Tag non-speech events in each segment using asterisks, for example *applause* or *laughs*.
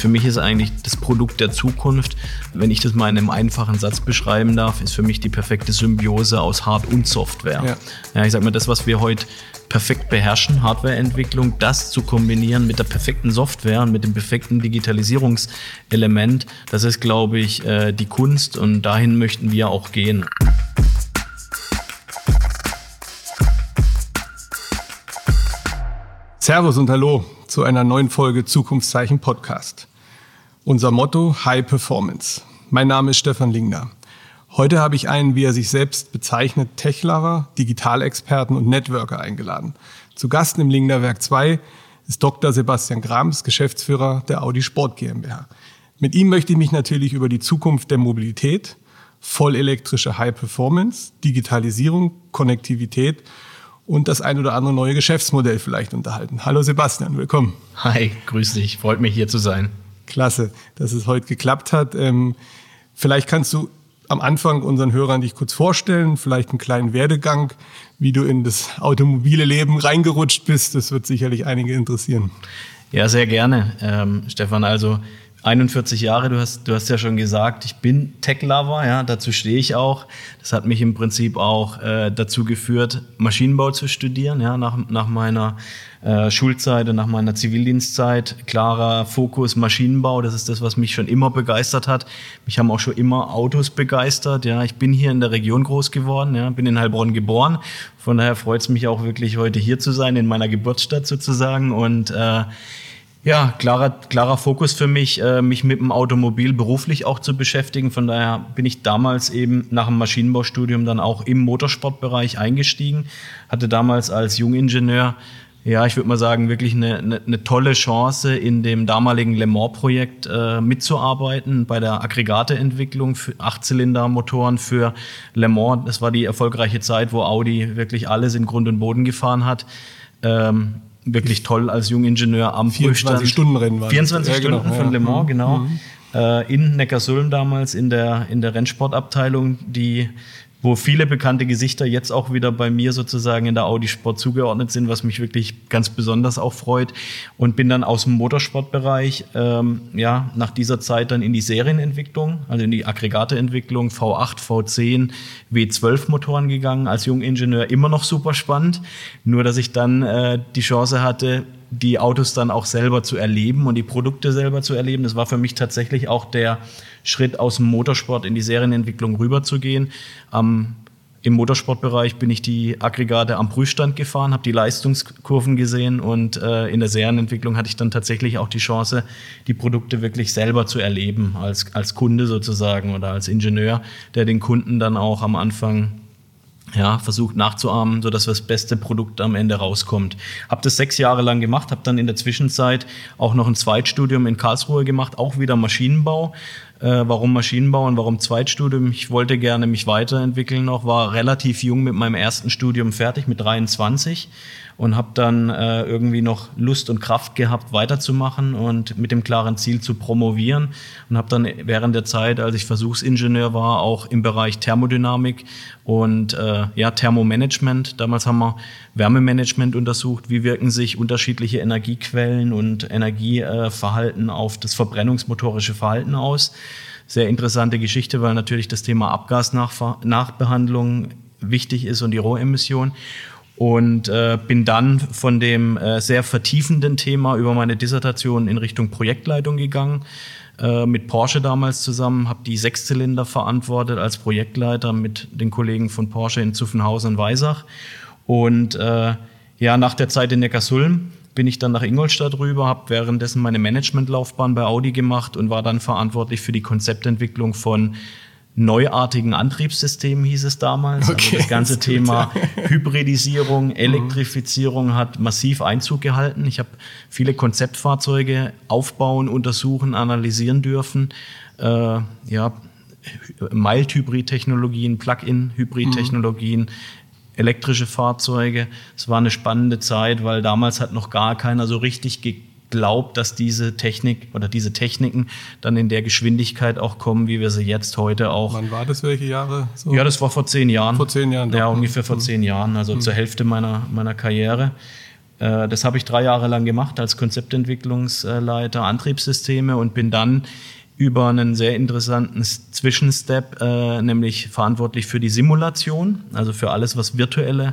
für mich ist eigentlich das Produkt der Zukunft, wenn ich das mal in einem einfachen Satz beschreiben darf, ist für mich die perfekte Symbiose aus Hard- und Software. Ja. ja ich sag mal, das, was wir heute perfekt beherrschen, Hardwareentwicklung, das zu kombinieren mit der perfekten Software und mit dem perfekten Digitalisierungselement, das ist, glaube ich, äh, die Kunst und dahin möchten wir auch gehen. Servus und Hallo zu einer neuen Folge Zukunftszeichen Podcast. Unser Motto High Performance. Mein Name ist Stefan Lingner. Heute habe ich einen, wie er sich selbst bezeichnet, Techlover, Digitalexperten und Networker eingeladen. Zu Gast im Lingner Werk 2 ist Dr. Sebastian Grams, Geschäftsführer der Audi Sport GmbH. Mit ihm möchte ich mich natürlich über die Zukunft der Mobilität, vollelektrische High Performance, Digitalisierung, Konnektivität und das ein oder andere neue Geschäftsmodell vielleicht unterhalten. Hallo Sebastian, willkommen. Hi, grüß dich, freut mich hier zu sein. Klasse, dass es heute geklappt hat. Ähm, vielleicht kannst du am Anfang unseren Hörern dich kurz vorstellen, vielleicht einen kleinen Werdegang, wie du in das automobile Leben reingerutscht bist. Das wird sicherlich einige interessieren. Ja, sehr gerne, ähm, Stefan. Also 41 Jahre, du hast, du hast ja schon gesagt, ich bin Tech-Lover, ja, dazu stehe ich auch. Das hat mich im Prinzip auch äh, dazu geführt, Maschinenbau zu studieren, ja, nach, nach meiner äh, Schulzeit und nach meiner Zivildienstzeit. Klarer Fokus Maschinenbau, das ist das, was mich schon immer begeistert hat. Mich haben auch schon immer Autos begeistert, ja. Ich bin hier in der Region groß geworden, ja, bin in Heilbronn geboren. Von daher freut es mich auch wirklich, heute hier zu sein, in meiner Geburtsstadt sozusagen und äh, ja, klarer, klarer Fokus für mich, äh, mich mit dem Automobil beruflich auch zu beschäftigen. Von daher bin ich damals eben nach dem Maschinenbaustudium dann auch im Motorsportbereich eingestiegen. Hatte damals als Jungingenieur, ja, ich würde mal sagen, wirklich eine, eine, eine, tolle Chance, in dem damaligen Le Mans-Projekt äh, mitzuarbeiten, bei der Aggregateentwicklung für Achtzylinder-Motoren für Le Mans. Das war die erfolgreiche Zeit, wo Audi wirklich alles in Grund und Boden gefahren hat. Ähm, wirklich toll als Jungingenieur am 24 Prüfstand. Stunden Rennen war 24 ja, Stunden genau, von Le Mans, mhm. genau. Mhm. Äh, in Neckarsulm damals in der, in der Rennsportabteilung, die wo viele bekannte Gesichter jetzt auch wieder bei mir sozusagen in der Audi Sport zugeordnet sind, was mich wirklich ganz besonders auch freut. Und bin dann aus dem Motorsportbereich ähm, ja nach dieser Zeit dann in die Serienentwicklung, also in die Aggregateentwicklung V8, V10, W12 Motoren gegangen. Als Jungingenieur immer noch super spannend. Nur dass ich dann äh, die Chance hatte, die Autos dann auch selber zu erleben und die Produkte selber zu erleben. Das war für mich tatsächlich auch der Schritt aus dem Motorsport in die Serienentwicklung rüberzugehen. Ähm, Im Motorsportbereich bin ich die Aggregate am Prüfstand gefahren, habe die Leistungskurven gesehen und äh, in der Serienentwicklung hatte ich dann tatsächlich auch die Chance, die Produkte wirklich selber zu erleben, als, als Kunde sozusagen oder als Ingenieur, der den Kunden dann auch am Anfang ja, versucht nachzuahmen, sodass das beste Produkt am Ende rauskommt. Habe das sechs Jahre lang gemacht, habe dann in der Zwischenzeit auch noch ein Zweitstudium in Karlsruhe gemacht, auch wieder Maschinenbau. Äh, warum Maschinenbau und warum Zweitstudium? Ich wollte gerne mich weiterentwickeln noch, war relativ jung mit meinem ersten Studium fertig, mit 23 und habe dann äh, irgendwie noch Lust und Kraft gehabt, weiterzumachen und mit dem klaren Ziel zu promovieren und habe dann während der Zeit, als ich Versuchsingenieur war, auch im Bereich Thermodynamik und äh, ja Thermomanagement. Damals haben wir Wärmemanagement untersucht, wie wirken sich unterschiedliche Energiequellen und Energieverhalten auf das verbrennungsmotorische Verhalten aus. Sehr interessante Geschichte, weil natürlich das Thema Abgasnachbehandlung wichtig ist und die Rohemission und äh, bin dann von dem äh, sehr vertiefenden Thema über meine Dissertation in Richtung Projektleitung gegangen. Äh, mit Porsche damals zusammen, habe die Sechszylinder verantwortet als Projektleiter mit den Kollegen von Porsche in Zuffenhausen und Weisach. Und äh, ja, nach der Zeit in Neckarsulm bin ich dann nach Ingolstadt rüber, habe währenddessen meine Managementlaufbahn bei Audi gemacht und war dann verantwortlich für die Konzeptentwicklung von neuartigen Antriebssystemen, hieß es damals. Also okay, also das ganze das Thema gut, *laughs* Hybridisierung, mhm. Elektrifizierung hat massiv Einzug gehalten. Ich habe viele Konzeptfahrzeuge aufbauen, untersuchen, analysieren dürfen. Äh, ja, Mild-Hybrid-Technologien, Plug-in-Hybrid-Technologien, mhm. Elektrische Fahrzeuge. Es war eine spannende Zeit, weil damals hat noch gar keiner so richtig glaubt, dass diese Technik oder diese Techniken dann in der Geschwindigkeit auch kommen, wie wir sie jetzt heute auch. Wann war das? Welche Jahre? So? Ja, das war vor zehn Jahren. Vor zehn Jahren. Ja, ungefähr vor mhm. zehn Jahren, also mhm. zur Hälfte meiner, meiner Karriere. Äh, das habe ich drei Jahre lang gemacht als Konzeptentwicklungsleiter Antriebssysteme und bin dann über einen sehr interessanten Zwischenstep, äh, nämlich verantwortlich für die Simulation, also für alles, was virtuelle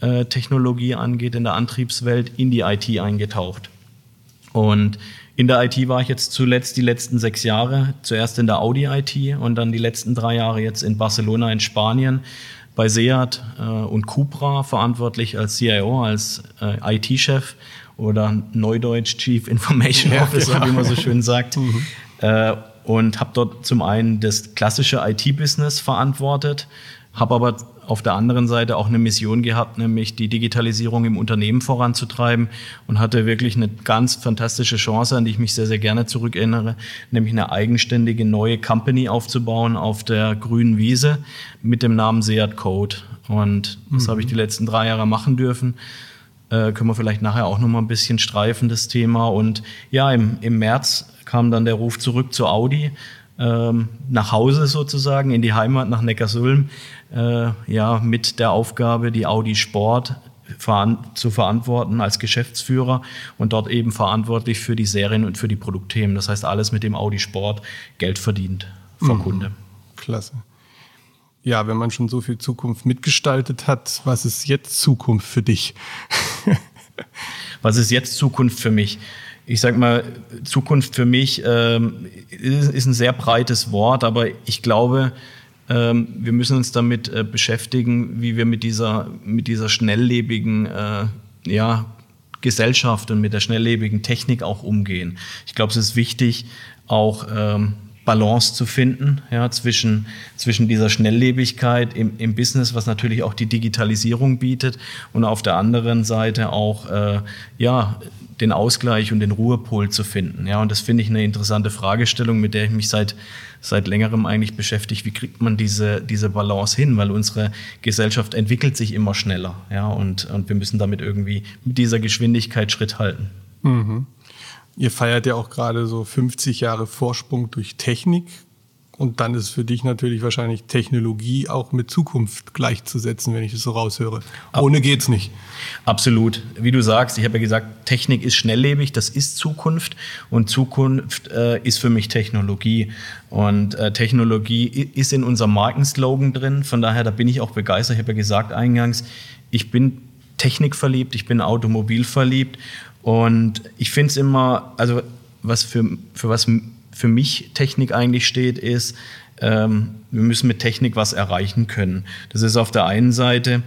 äh, Technologie angeht in der Antriebswelt, in die IT eingetaucht. Und in der IT war ich jetzt zuletzt die letzten sechs Jahre, zuerst in der Audi IT und dann die letzten drei Jahre jetzt in Barcelona in Spanien bei Seat äh, und Cupra verantwortlich als CIO, als äh, IT-Chef oder Neudeutsch Chief Information Officer, ja, wie man so schön sagt. Mhm. Äh, und habe dort zum einen das klassische IT-Business verantwortet, habe aber auf der anderen Seite auch eine Mission gehabt, nämlich die Digitalisierung im Unternehmen voranzutreiben und hatte wirklich eine ganz fantastische Chance, an die ich mich sehr, sehr gerne zurückerinnere, nämlich eine eigenständige neue Company aufzubauen auf der grünen Wiese mit dem Namen Seat Code. Und das mhm. habe ich die letzten drei Jahre machen dürfen. Äh, können wir vielleicht nachher auch noch mal ein bisschen streifen, das Thema. Und ja, im, im März kam dann der Ruf zurück zu Audi, ähm, nach Hause sozusagen, in die Heimat nach Neckarsulm, äh, ja, mit der Aufgabe, die Audi Sport veran zu verantworten als Geschäftsführer und dort eben verantwortlich für die Serien und für die Produktthemen. Das heißt, alles mit dem Audi Sport Geld verdient vom mhm. Kunde. Klasse. Ja, wenn man schon so viel Zukunft mitgestaltet hat, was ist jetzt Zukunft für dich? *laughs* was ist jetzt Zukunft für mich? ich sag mal, Zukunft für mich ähm, ist, ist, ein sehr breites Wort, aber ich glaube, ähm, wir müssen uns damit äh, beschäftigen, wie wir mit dieser, mit dieser schnelllebigen äh, ja, Gesellschaft und mit der schnelllebigen Technik auch umgehen. Ich glaube, es ist wichtig, auch ähm, Balance zu finden ja, zwischen, zwischen dieser Schnelllebigkeit im, im Business, was natürlich auch die Digitalisierung bietet, und auf der anderen Seite auch äh, ja, den Ausgleich und den Ruhepol zu finden. Ja, und das finde ich eine interessante Fragestellung, mit der ich mich seit, seit längerem eigentlich beschäftige. Wie kriegt man diese, diese Balance hin? Weil unsere Gesellschaft entwickelt sich immer schneller. Ja, und, und wir müssen damit irgendwie mit dieser Geschwindigkeit Schritt halten. Mhm. Ihr feiert ja auch gerade so 50 Jahre Vorsprung durch Technik. Und dann ist für dich natürlich wahrscheinlich Technologie auch mit Zukunft gleichzusetzen, wenn ich das so raushöre. Ohne geht's nicht. Absolut. Wie du sagst, ich habe ja gesagt, Technik ist schnelllebig, das ist Zukunft und Zukunft äh, ist für mich Technologie. Und äh, Technologie ist in unserem Markenslogan drin. Von daher, da bin ich auch begeistert. Ich habe ja gesagt eingangs, ich bin technikverliebt, ich bin automobilverliebt und ich finde es immer, also was für, für was für mich Technik eigentlich steht, ist, ähm, wir müssen mit Technik was erreichen können. Das ist auf der einen Seite,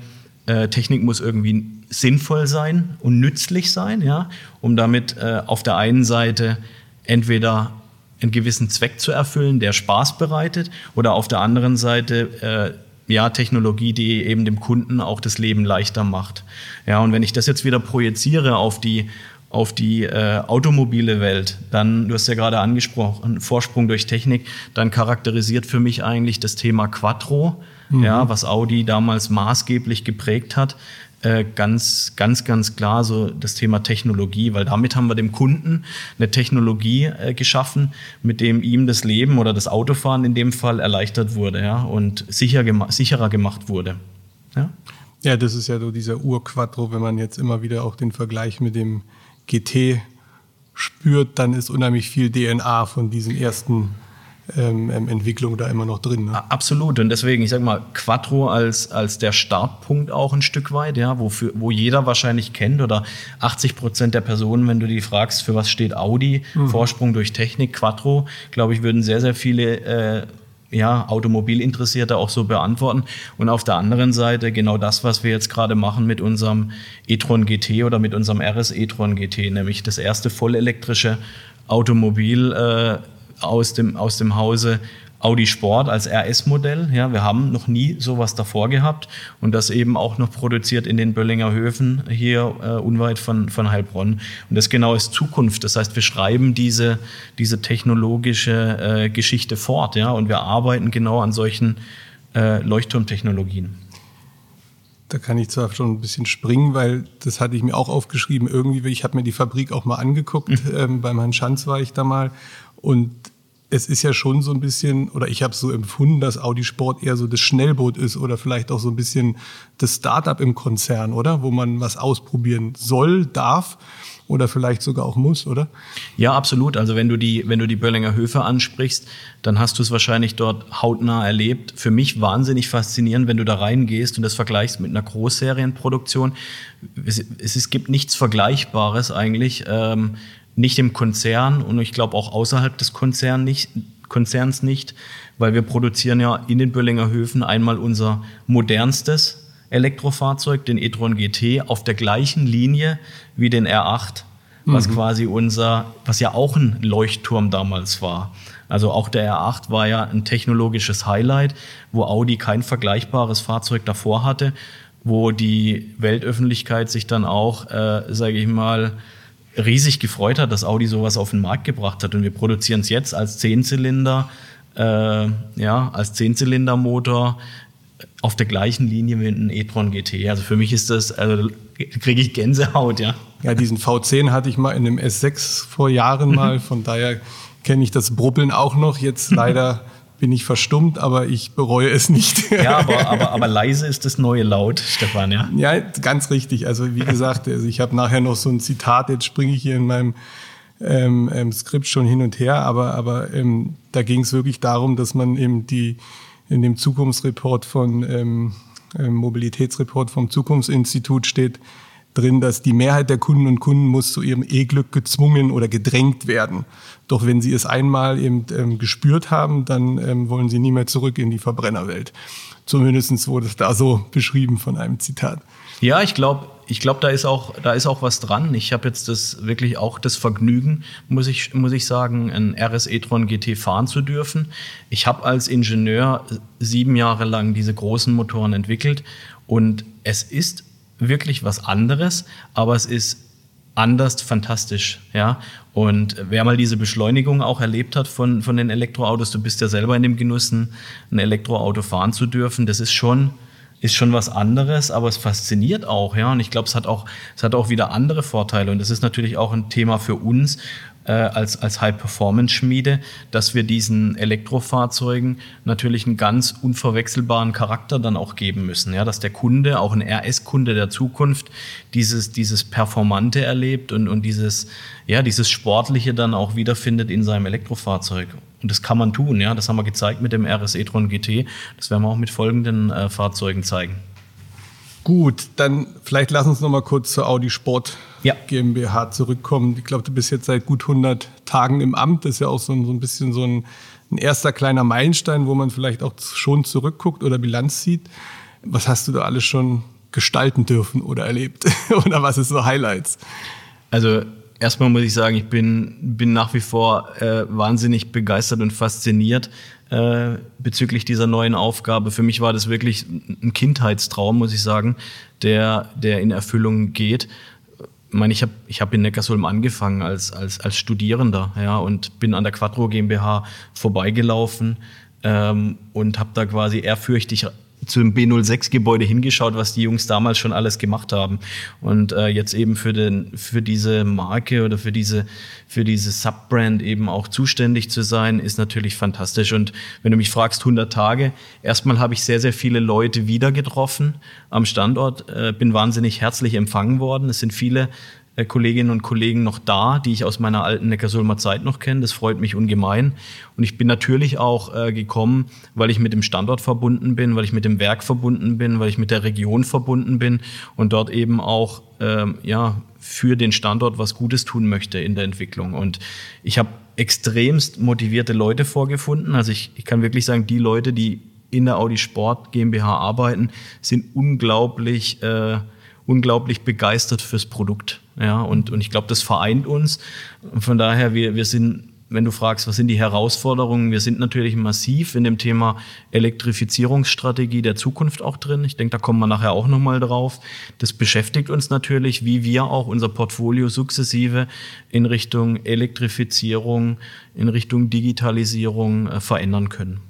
äh, Technik muss irgendwie sinnvoll sein und nützlich sein, ja, um damit äh, auf der einen Seite entweder einen gewissen Zweck zu erfüllen, der Spaß bereitet, oder auf der anderen Seite äh, ja, Technologie, die eben dem Kunden auch das Leben leichter macht. Ja, und wenn ich das jetzt wieder projiziere auf die auf die äh, automobile Welt, dann, du hast ja gerade angesprochen, Vorsprung durch Technik, dann charakterisiert für mich eigentlich das Thema Quattro, mhm. ja, was Audi damals maßgeblich geprägt hat. Äh, ganz, ganz, ganz klar so das Thema Technologie, weil damit haben wir dem Kunden eine Technologie äh, geschaffen, mit dem ihm das Leben oder das Autofahren in dem Fall erleichtert wurde ja, und sicher gema sicherer gemacht wurde. Ja? ja, das ist ja so dieser Ur-Quattro, wenn man jetzt immer wieder auch den Vergleich mit dem GT spürt, dann ist unheimlich viel DNA von diesen ersten ähm, ähm, Entwicklungen da immer noch drin. Ne? Absolut. Und deswegen, ich sage mal, Quattro als, als der Startpunkt auch ein Stück weit, ja, wofür, wo jeder wahrscheinlich kennt oder 80 Prozent der Personen, wenn du die fragst, für was steht Audi, mhm. Vorsprung durch Technik, Quattro, glaube ich, würden sehr, sehr viele äh, ja, Automobilinteressierte auch so beantworten. Und auf der anderen Seite genau das, was wir jetzt gerade machen mit unserem e-tron GT oder mit unserem RS e-tron GT, nämlich das erste vollelektrische Automobil äh, aus, dem, aus dem Hause Audi Sport als RS-Modell. Ja, wir haben noch nie sowas davor gehabt und das eben auch noch produziert in den Böllinger Höfen hier äh, unweit von, von Heilbronn. Und das genau ist Zukunft. Das heißt, wir schreiben diese, diese technologische äh, Geschichte fort ja, und wir arbeiten genau an solchen äh, Leuchtturmtechnologien. Da kann ich zwar schon ein bisschen springen, weil das hatte ich mir auch aufgeschrieben. Irgendwie, ich habe mir die Fabrik auch mal angeguckt. Mhm. Ähm, beim Herrn Schanz war ich da mal. Und es ist ja schon so ein bisschen, oder ich habe so empfunden, dass Audi Sport eher so das Schnellboot ist oder vielleicht auch so ein bisschen das Startup im Konzern, oder? Wo man was ausprobieren soll, darf oder vielleicht sogar auch muss, oder? Ja, absolut. Also wenn du die, wenn du die Böllinger Höfe ansprichst, dann hast du es wahrscheinlich dort hautnah erlebt. Für mich wahnsinnig faszinierend, wenn du da reingehst und das vergleichst mit einer Großserienproduktion. Es, es, es gibt nichts Vergleichbares eigentlich. Ähm, nicht im Konzern und ich glaube auch außerhalb des Konzern nicht, Konzerns nicht, weil wir produzieren ja in den Böllinger Höfen einmal unser modernstes Elektrofahrzeug, den e-tron GT, auf der gleichen Linie wie den R8, was mhm. quasi unser, was ja auch ein Leuchtturm damals war. Also auch der R8 war ja ein technologisches Highlight, wo Audi kein vergleichbares Fahrzeug davor hatte, wo die Weltöffentlichkeit sich dann auch, äh, sage ich mal, riesig gefreut hat, dass Audi sowas auf den Markt gebracht hat. Und wir produzieren es jetzt als Zehnzylinder, äh, ja, als Zehnzylindermotor auf der gleichen Linie wie ein e-tron GT. Also für mich ist das, also kriege ich Gänsehaut, ja. Ja, diesen V10 hatte ich mal in einem S6 vor Jahren mal, von daher kenne ich das Brubbeln auch noch. Jetzt *laughs* leider bin ich verstummt, aber ich bereue es nicht. Ja, *laughs* aber, aber, aber leise ist das neue Laut, Stefan, ja? Ja, ganz richtig. Also wie gesagt, also ich habe nachher noch so ein Zitat, jetzt springe ich hier in meinem ähm, ähm, Skript schon hin und her, aber, aber ähm, da ging es wirklich darum, dass man eben die in dem Zukunftsreport von ähm, ähm, Mobilitätsreport vom Zukunftsinstitut steht, drin, dass die Mehrheit der Kunden und Kunden muss zu ihrem E-Glück gezwungen oder gedrängt werden. Doch wenn sie es einmal eben ähm, gespürt haben, dann ähm, wollen sie nie mehr zurück in die Verbrennerwelt. Zumindest wurde es da so beschrieben von einem Zitat. Ja, ich glaube, ich glaube, da ist auch, da ist auch was dran. Ich habe jetzt das wirklich auch das Vergnügen, muss ich, muss ich sagen, ein RS e-tron GT fahren zu dürfen. Ich habe als Ingenieur sieben Jahre lang diese großen Motoren entwickelt und es ist wirklich was anderes, aber es ist anders fantastisch, ja. Und wer mal diese Beschleunigung auch erlebt hat von, von den Elektroautos, du bist ja selber in dem Genuss, ein Elektroauto fahren zu dürfen, das ist schon, ist schon was anderes, aber es fasziniert auch, ja. Und ich glaube, es hat auch, es hat auch wieder andere Vorteile. Und das ist natürlich auch ein Thema für uns, äh, als, als High-Performance-Schmiede, dass wir diesen Elektrofahrzeugen natürlich einen ganz unverwechselbaren Charakter dann auch geben müssen. Ja, dass der Kunde, auch ein RS-Kunde der Zukunft, dieses, dieses Performante erlebt und, und dieses, ja, dieses Sportliche dann auch wiederfindet in seinem Elektrofahrzeug. Und das kann man tun, ja. Das haben wir gezeigt mit dem RS e-tron GT. Das werden wir auch mit folgenden äh, Fahrzeugen zeigen. Gut, dann vielleicht lass uns noch mal kurz zur Audi Sport ja. GmbH zurückkommen. Ich glaube, du bist jetzt seit gut 100 Tagen im Amt. Das ist ja auch so ein, so ein bisschen so ein, ein, erster kleiner Meilenstein, wo man vielleicht auch schon zurückguckt oder Bilanz zieht. Was hast du da alles schon gestalten dürfen oder erlebt? *laughs* oder was ist so Highlights? Also erstmal muss ich sagen, ich bin, bin nach wie vor äh, wahnsinnig begeistert und fasziniert äh, bezüglich dieser neuen Aufgabe. Für mich war das wirklich ein Kindheitstraum, muss ich sagen, der, der in Erfüllung geht. Ich meine, ich habe ich hab in Neckarsulm angefangen als, als, als Studierender ja, und bin an der Quattro GmbH vorbeigelaufen ähm, und habe da quasi ehrfürchtig zum B06-Gebäude hingeschaut, was die Jungs damals schon alles gemacht haben. Und äh, jetzt eben für, den, für diese Marke oder für diese, für diese Subbrand eben auch zuständig zu sein, ist natürlich fantastisch. Und wenn du mich fragst, 100 Tage, erstmal habe ich sehr, sehr viele Leute wieder getroffen am Standort, äh, bin wahnsinnig herzlich empfangen worden. Es sind viele Kolleginnen und Kollegen noch da, die ich aus meiner alten Neckarsulmer Zeit noch kenne. Das freut mich ungemein. Und ich bin natürlich auch äh, gekommen, weil ich mit dem Standort verbunden bin, weil ich mit dem Werk verbunden bin, weil ich mit der Region verbunden bin und dort eben auch ähm, ja, für den Standort was Gutes tun möchte in der Entwicklung. Und ich habe extremst motivierte Leute vorgefunden. Also ich, ich kann wirklich sagen, die Leute, die in der Audi Sport GmbH arbeiten, sind unglaublich äh, unglaublich begeistert fürs Produkt. Ja, und, und ich glaube, das vereint uns. Von daher, wir, wir sind, wenn du fragst, was sind die Herausforderungen, wir sind natürlich massiv in dem Thema Elektrifizierungsstrategie der Zukunft auch drin. Ich denke, da kommen wir nachher auch nochmal drauf. Das beschäftigt uns natürlich, wie wir auch unser Portfolio sukzessive in Richtung Elektrifizierung, in Richtung Digitalisierung äh, verändern können.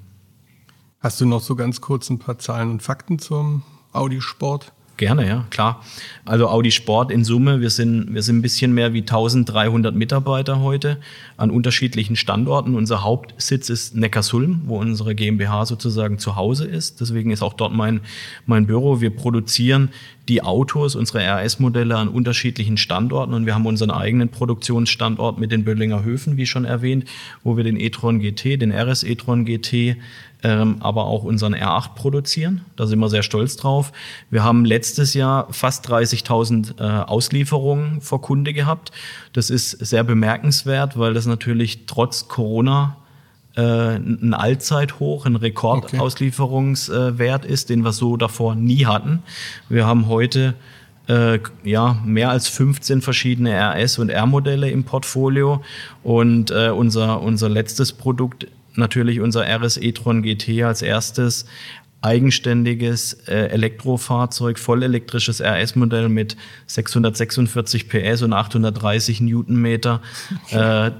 Hast du noch so ganz kurz ein paar Zahlen und Fakten zum Audi Sport? Gerne, ja, klar. Also Audi Sport in Summe, wir sind, wir sind ein bisschen mehr wie 1300 Mitarbeiter heute an unterschiedlichen Standorten. Unser Hauptsitz ist Neckarsulm, wo unsere GmbH sozusagen zu Hause ist. Deswegen ist auch dort mein, mein Büro. Wir produzieren die Autos, unsere RS-Modelle an unterschiedlichen Standorten und wir haben unseren eigenen Produktionsstandort mit den Böllinger Höfen, wie schon erwähnt, wo wir den e-tron GT, den RS e-tron GT ähm, aber auch unseren R8 produzieren. Da sind wir sehr stolz drauf. Wir haben letztes Jahr fast 30.000 äh, Auslieferungen vor Kunde gehabt. Das ist sehr bemerkenswert, weil das natürlich trotz Corona ein Allzeithoch, ein Rekordauslieferungswert ist, den wir so davor nie hatten. Wir haben heute äh, ja, mehr als 15 verschiedene RS- und R-Modelle im Portfolio. Und äh, unser, unser letztes Produkt natürlich unser RS e-tron GT als erstes eigenständiges äh, Elektrofahrzeug, vollelektrisches RS-Modell mit 646 PS und 830 Newtonmeter. Äh,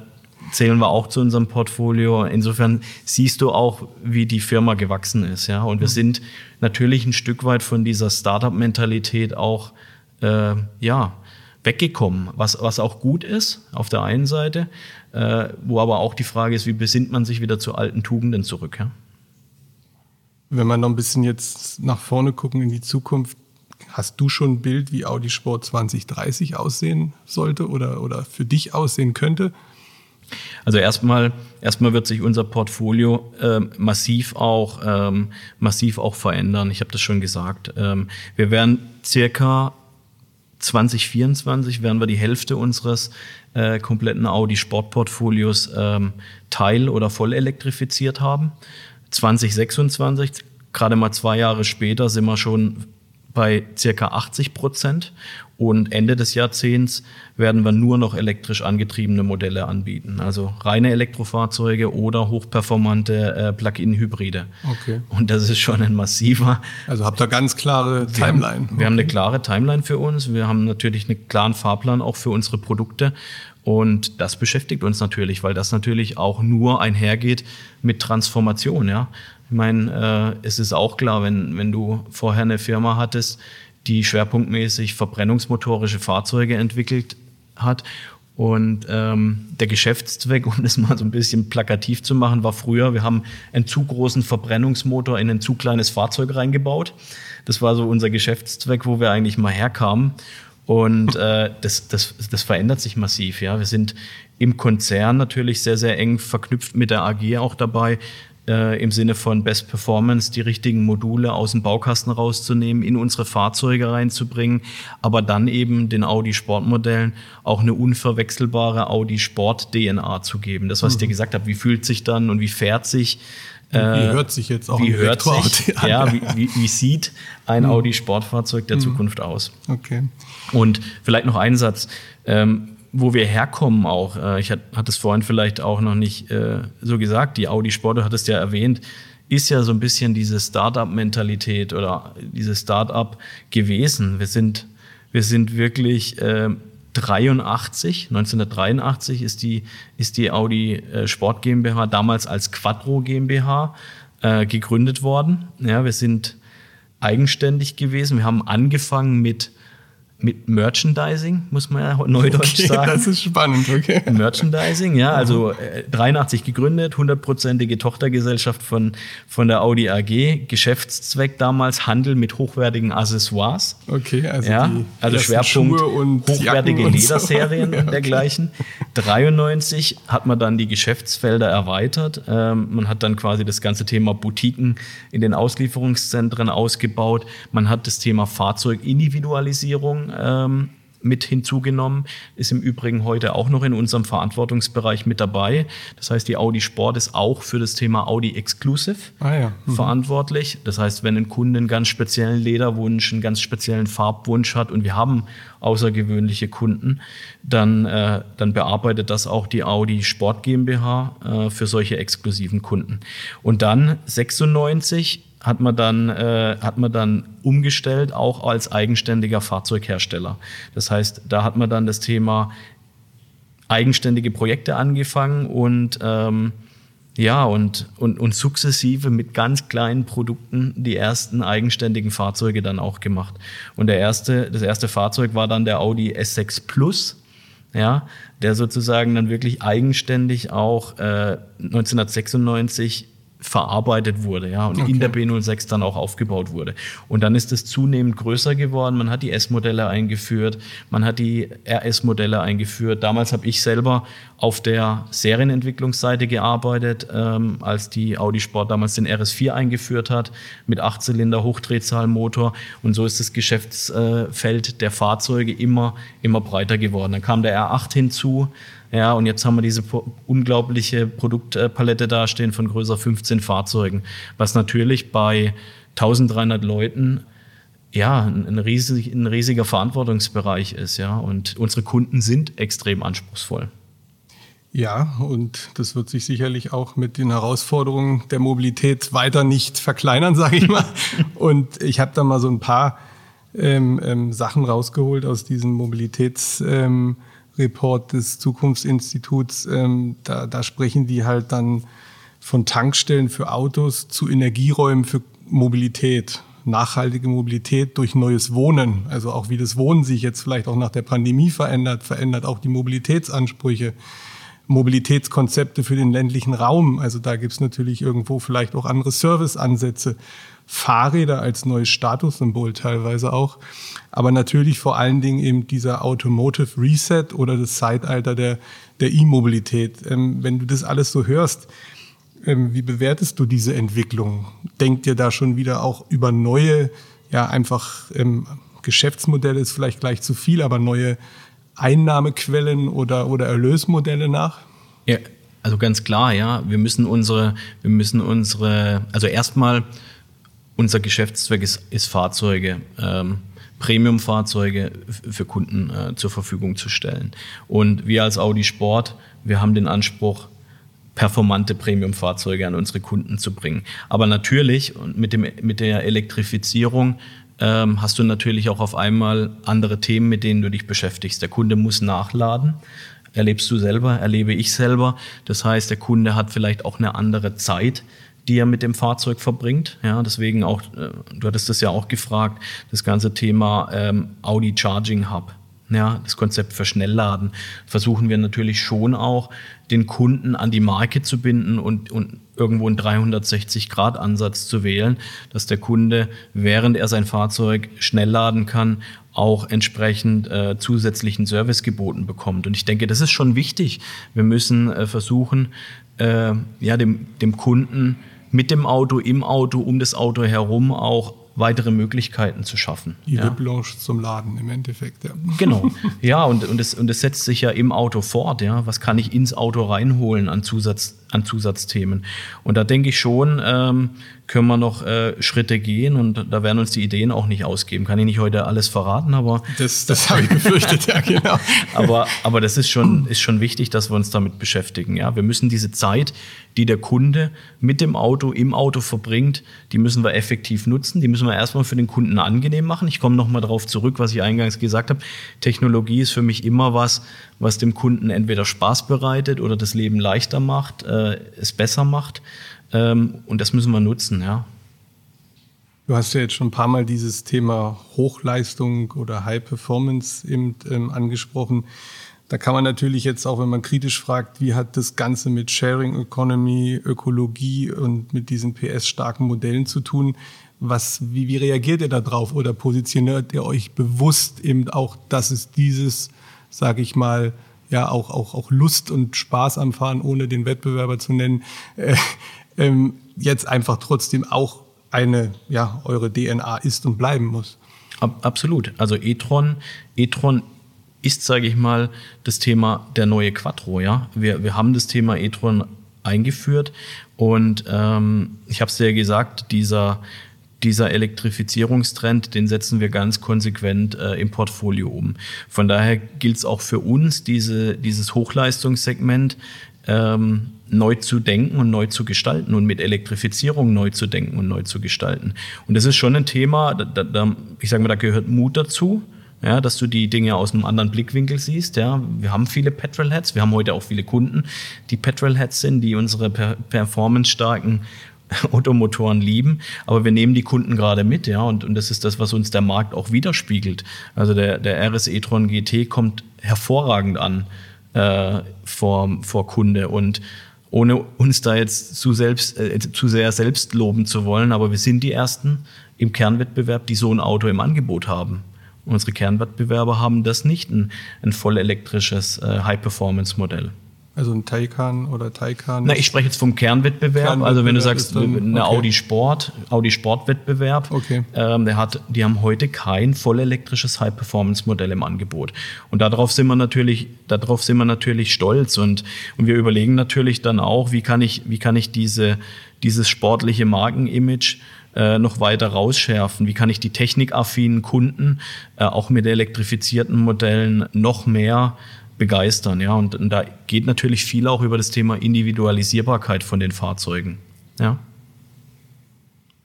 zählen wir auch zu unserem Portfolio. Insofern siehst du auch, wie die Firma gewachsen ist. Ja? Und wir mhm. sind natürlich ein Stück weit von dieser Startup-Mentalität auch äh, ja, weggekommen, was, was auch gut ist auf der einen Seite, äh, wo aber auch die Frage ist, wie besinnt man sich wieder zu alten Tugenden zurück? Ja? Wenn wir noch ein bisschen jetzt nach vorne gucken in die Zukunft, hast du schon ein Bild, wie Audi Sport 2030 aussehen sollte oder, oder für dich aussehen könnte? Also erstmal, erstmal wird sich unser Portfolio äh, massiv auch ähm, massiv auch verändern. Ich habe das schon gesagt. Ähm, wir werden circa 2024 werden wir die Hälfte unseres äh, kompletten Audi Sportportfolios ähm, teil- oder voll elektrifiziert haben. 2026, gerade mal zwei Jahre später, sind wir schon bei circa 80 Prozent. Und Ende des Jahrzehnts werden wir nur noch elektrisch angetriebene Modelle anbieten. Also reine Elektrofahrzeuge oder hochperformante äh, Plug-in-Hybride. Okay. Und das ist schon ein massiver. Also habt ihr ganz klare Timeline. Wir haben, wir haben eine klare Timeline für uns. Wir haben natürlich einen klaren Fahrplan auch für unsere Produkte. Und das beschäftigt uns natürlich, weil das natürlich auch nur einhergeht mit Transformation. Ja, ich meine, äh, es ist auch klar, wenn wenn du vorher eine Firma hattest, die schwerpunktmäßig verbrennungsmotorische Fahrzeuge entwickelt hat. Und ähm, der Geschäftszweck, *laughs* um das mal so ein bisschen plakativ zu machen, war früher, wir haben einen zu großen Verbrennungsmotor in ein zu kleines Fahrzeug reingebaut. Das war so unser Geschäftszweck, wo wir eigentlich mal herkamen. Und äh, das, das, das verändert sich massiv. Ja, wir sind im Konzern natürlich sehr, sehr eng verknüpft mit der AG auch dabei, äh, im Sinne von Best Performance die richtigen Module aus dem Baukasten rauszunehmen, in unsere Fahrzeuge reinzubringen, aber dann eben den Audi Sportmodellen auch eine unverwechselbare Audi Sport DNA zu geben. Das, was mhm. ich dir mhm. gesagt habe, wie fühlt sich dann und wie fährt sich wie äh, hört sich jetzt auch wie hört sich, an? Ja, wie, *laughs* wie, wie, sieht ein mhm. Audi Sportfahrzeug der mhm. Zukunft aus? Okay. Und vielleicht noch ein Satz. Ähm, wo wir herkommen auch. Äh, ich hatte es vorhin vielleicht auch noch nicht äh, so gesagt. Die Audi Sport, du hattest ja erwähnt, ist ja so ein bisschen diese Startup-Mentalität oder dieses Startup gewesen. Wir sind, wir sind wirklich äh, 83, 1983 ist die, ist die Audi äh, Sport GmbH damals als Quattro GmbH äh, gegründet worden. Ja, wir sind eigenständig gewesen. Wir haben angefangen mit mit Merchandising, muss man ja neudeutsch okay, sagen. Das ist spannend, okay. *laughs* Merchandising, ja, also äh, 83 gegründet, hundertprozentige Tochtergesellschaft von, von der Audi AG, Geschäftszweck damals Handel mit hochwertigen Accessoires. Okay, also, ja, also Schwerpunkt hochwertige Lederserien *laughs* so. und dergleichen. 93 hat man dann die Geschäftsfelder erweitert. Ähm, man hat dann quasi das ganze Thema Boutiquen in den Auslieferungszentren ausgebaut. Man hat das Thema Fahrzeugindividualisierung ähm, mit hinzugenommen, ist im Übrigen heute auch noch in unserem Verantwortungsbereich mit dabei. Das heißt, die Audi Sport ist auch für das Thema Audi Exclusive ah, ja. mhm. verantwortlich. Das heißt, wenn ein Kunde einen ganz speziellen Lederwunsch, einen ganz speziellen Farbwunsch hat und wir haben außergewöhnliche Kunden, dann, äh, dann bearbeitet das auch die Audi Sport GmbH äh, für solche exklusiven Kunden. Und dann 96 hat man dann, äh, hat man dann umgestellt, auch als eigenständiger Fahrzeughersteller. Das heißt, da hat man dann das Thema eigenständige Projekte angefangen und ähm, Ja, und, und, und sukzessive mit ganz kleinen Produkten die ersten eigenständigen Fahrzeuge dann auch gemacht. Und der erste, das erste Fahrzeug war dann der Audi S6 Plus, ja, der sozusagen dann wirklich eigenständig auch äh, 1996 verarbeitet wurde, ja, und okay. in der B06 dann auch aufgebaut wurde. Und dann ist es zunehmend größer geworden. Man hat die S-Modelle eingeführt, man hat die RS-Modelle eingeführt. Damals habe ich selber auf der Serienentwicklungsseite gearbeitet, ähm, als die Audi Sport damals den RS4 eingeführt hat mit Achtzylinder Hochdrehzahlmotor. Und so ist das Geschäftsfeld der Fahrzeuge immer, immer breiter geworden. Dann kam der R8 hinzu. Ja, und jetzt haben wir diese unglaubliche Produktpalette dastehen von größer 15 Fahrzeugen, was natürlich bei 1300 Leuten ja, ein, riesig, ein riesiger Verantwortungsbereich ist, ja. Und unsere Kunden sind extrem anspruchsvoll. Ja, und das wird sich sicherlich auch mit den Herausforderungen der Mobilität weiter nicht verkleinern, *laughs* sage ich mal. und ich habe da mal so ein paar ähm, ähm, Sachen rausgeholt aus diesem Mobilitäts. Ähm, Report des Zukunftsinstituts, ähm, da, da sprechen die halt dann von Tankstellen für Autos zu Energieräumen für Mobilität, nachhaltige Mobilität durch neues Wohnen. Also auch wie das Wohnen sich jetzt vielleicht auch nach der Pandemie verändert, verändert auch die Mobilitätsansprüche. Mobilitätskonzepte für den ländlichen Raum. Also da gibt's natürlich irgendwo vielleicht auch andere Serviceansätze. Fahrräder als neues Statussymbol teilweise auch. Aber natürlich vor allen Dingen eben dieser Automotive Reset oder das Zeitalter der, der E-Mobilität. Ähm, wenn du das alles so hörst, ähm, wie bewertest du diese Entwicklung? Denkt ihr da schon wieder auch über neue, ja einfach ähm, Geschäftsmodelle ist vielleicht gleich zu viel, aber neue Einnahmequellen oder, oder Erlösmodelle nach? Ja, also ganz klar, ja. Wir müssen unsere, wir müssen unsere, also erstmal unser Geschäftszweck ist, ist Fahrzeuge, ähm, Premium-Fahrzeuge für Kunden äh, zur Verfügung zu stellen. Und wir als Audi Sport, wir haben den Anspruch, performante Premium-Fahrzeuge an unsere Kunden zu bringen. Aber natürlich, mit, dem, mit der Elektrifizierung ähm, hast du natürlich auch auf einmal andere Themen, mit denen du dich beschäftigst. Der Kunde muss nachladen. Erlebst du selber, erlebe ich selber. Das heißt, der Kunde hat vielleicht auch eine andere Zeit, die er mit dem Fahrzeug verbringt. Ja, deswegen auch, äh, du hattest das ja auch gefragt, das ganze Thema ähm, Audi Charging Hub. Ja, das Konzept für Schnellladen versuchen wir natürlich schon auch, den Kunden an die Marke zu binden und, und irgendwo einen 360-Grad-Ansatz zu wählen, dass der Kunde, während er sein Fahrzeug schnell laden kann, auch entsprechend äh, zusätzlichen Service geboten bekommt. Und ich denke, das ist schon wichtig. Wir müssen äh, versuchen, äh, ja, dem, dem Kunden mit dem Auto, im Auto, um das Auto herum auch weitere Möglichkeiten zu schaffen. Die ja. Whiplash zum Laden im Endeffekt, ja. Genau. *laughs* Ja, und, und, es, und es setzt sich ja im Auto fort, ja. Was kann ich ins Auto reinholen an, Zusatz, an Zusatzthemen? Und da denke ich schon, ähm, können wir noch äh, Schritte gehen und da werden uns die Ideen auch nicht ausgeben. Kann ich nicht heute alles verraten, aber. Das, das habe ich befürchtet, ja, genau. *laughs* aber, aber das ist schon, ist schon wichtig, dass wir uns damit beschäftigen. Ja? Wir müssen diese Zeit, die der Kunde mit dem Auto, im Auto verbringt, die müssen wir effektiv nutzen. Die müssen wir erstmal für den Kunden angenehm machen. Ich komme nochmal darauf zurück, was ich eingangs gesagt habe. Technologie ist für mich immer was, was dem Kunden entweder Spaß bereitet oder das Leben leichter macht, äh, es besser macht. Ähm, und das müssen wir nutzen, ja. Du hast ja jetzt schon ein paar Mal dieses Thema Hochleistung oder High Performance eben ähm, angesprochen. Da kann man natürlich jetzt auch, wenn man kritisch fragt, wie hat das Ganze mit Sharing Economy, Ökologie und mit diesen PS-starken Modellen zu tun? Was, wie, wie reagiert ihr da drauf oder positioniert ihr euch bewusst eben auch, dass es dieses, sage ich mal, ja auch, auch, auch Lust und Spaß am Fahren, ohne den Wettbewerber zu nennen, äh, ähm, jetzt einfach trotzdem auch eine, ja, eure DNA ist und bleiben muss. Absolut. Also e-tron, e-tron ist, sage ich mal, das Thema der neue Quattro. Ja, wir, wir haben das Thema e-tron eingeführt und ähm, ich habe es ja gesagt, dieser dieser Elektrifizierungstrend, den setzen wir ganz konsequent äh, im Portfolio um. Von daher gilt es auch für uns, diese, dieses Hochleistungssegment ähm, neu zu denken und neu zu gestalten und mit Elektrifizierung neu zu denken und neu zu gestalten. Und das ist schon ein Thema, da, da, ich sage mal, da gehört Mut dazu. ja, dass du die Dinge aus einem anderen Blickwinkel siehst. Ja. Wir haben viele Petrolheads, wir haben heute auch viele Kunden, die Petrolheads sind, die unsere per performance-starken *laughs* Automotoren lieben, aber wir nehmen die Kunden gerade mit, ja, und, und das ist das, was uns der Markt auch widerspiegelt. Also der, der RS e-tron GT kommt hervorragend an äh, vor, vor Kunde und ohne uns da jetzt zu, selbst, äh, zu sehr selbst loben zu wollen, aber wir sind die Ersten im Kernwettbewerb, die so ein Auto im Angebot haben. Unsere Kernwettbewerber haben das nicht, ein, ein voll elektrisches äh, High-Performance-Modell. Also ein Taycan oder Taycan? Na, ich spreche jetzt vom Kernwettbewerb. Kernwettbewerb also wenn du sagst, dann, eine okay. Audi Sport, Audi Sportwettbewerb, okay. ähm, der hat, die haben heute kein voll elektrisches High-Performance-Modell im Angebot. Und darauf sind wir natürlich, darauf sind wir natürlich stolz und, und wir überlegen natürlich dann auch, wie kann ich, wie kann ich diese, dieses sportliche Markenimage äh, noch weiter rausschärfen? Wie kann ich die technikaffinen Kunden äh, auch mit elektrifizierten Modellen noch mehr begeistern. Ja, und, und da geht natürlich viel auch über das Thema Individualisierbarkeit von den Fahrzeugen. Ja.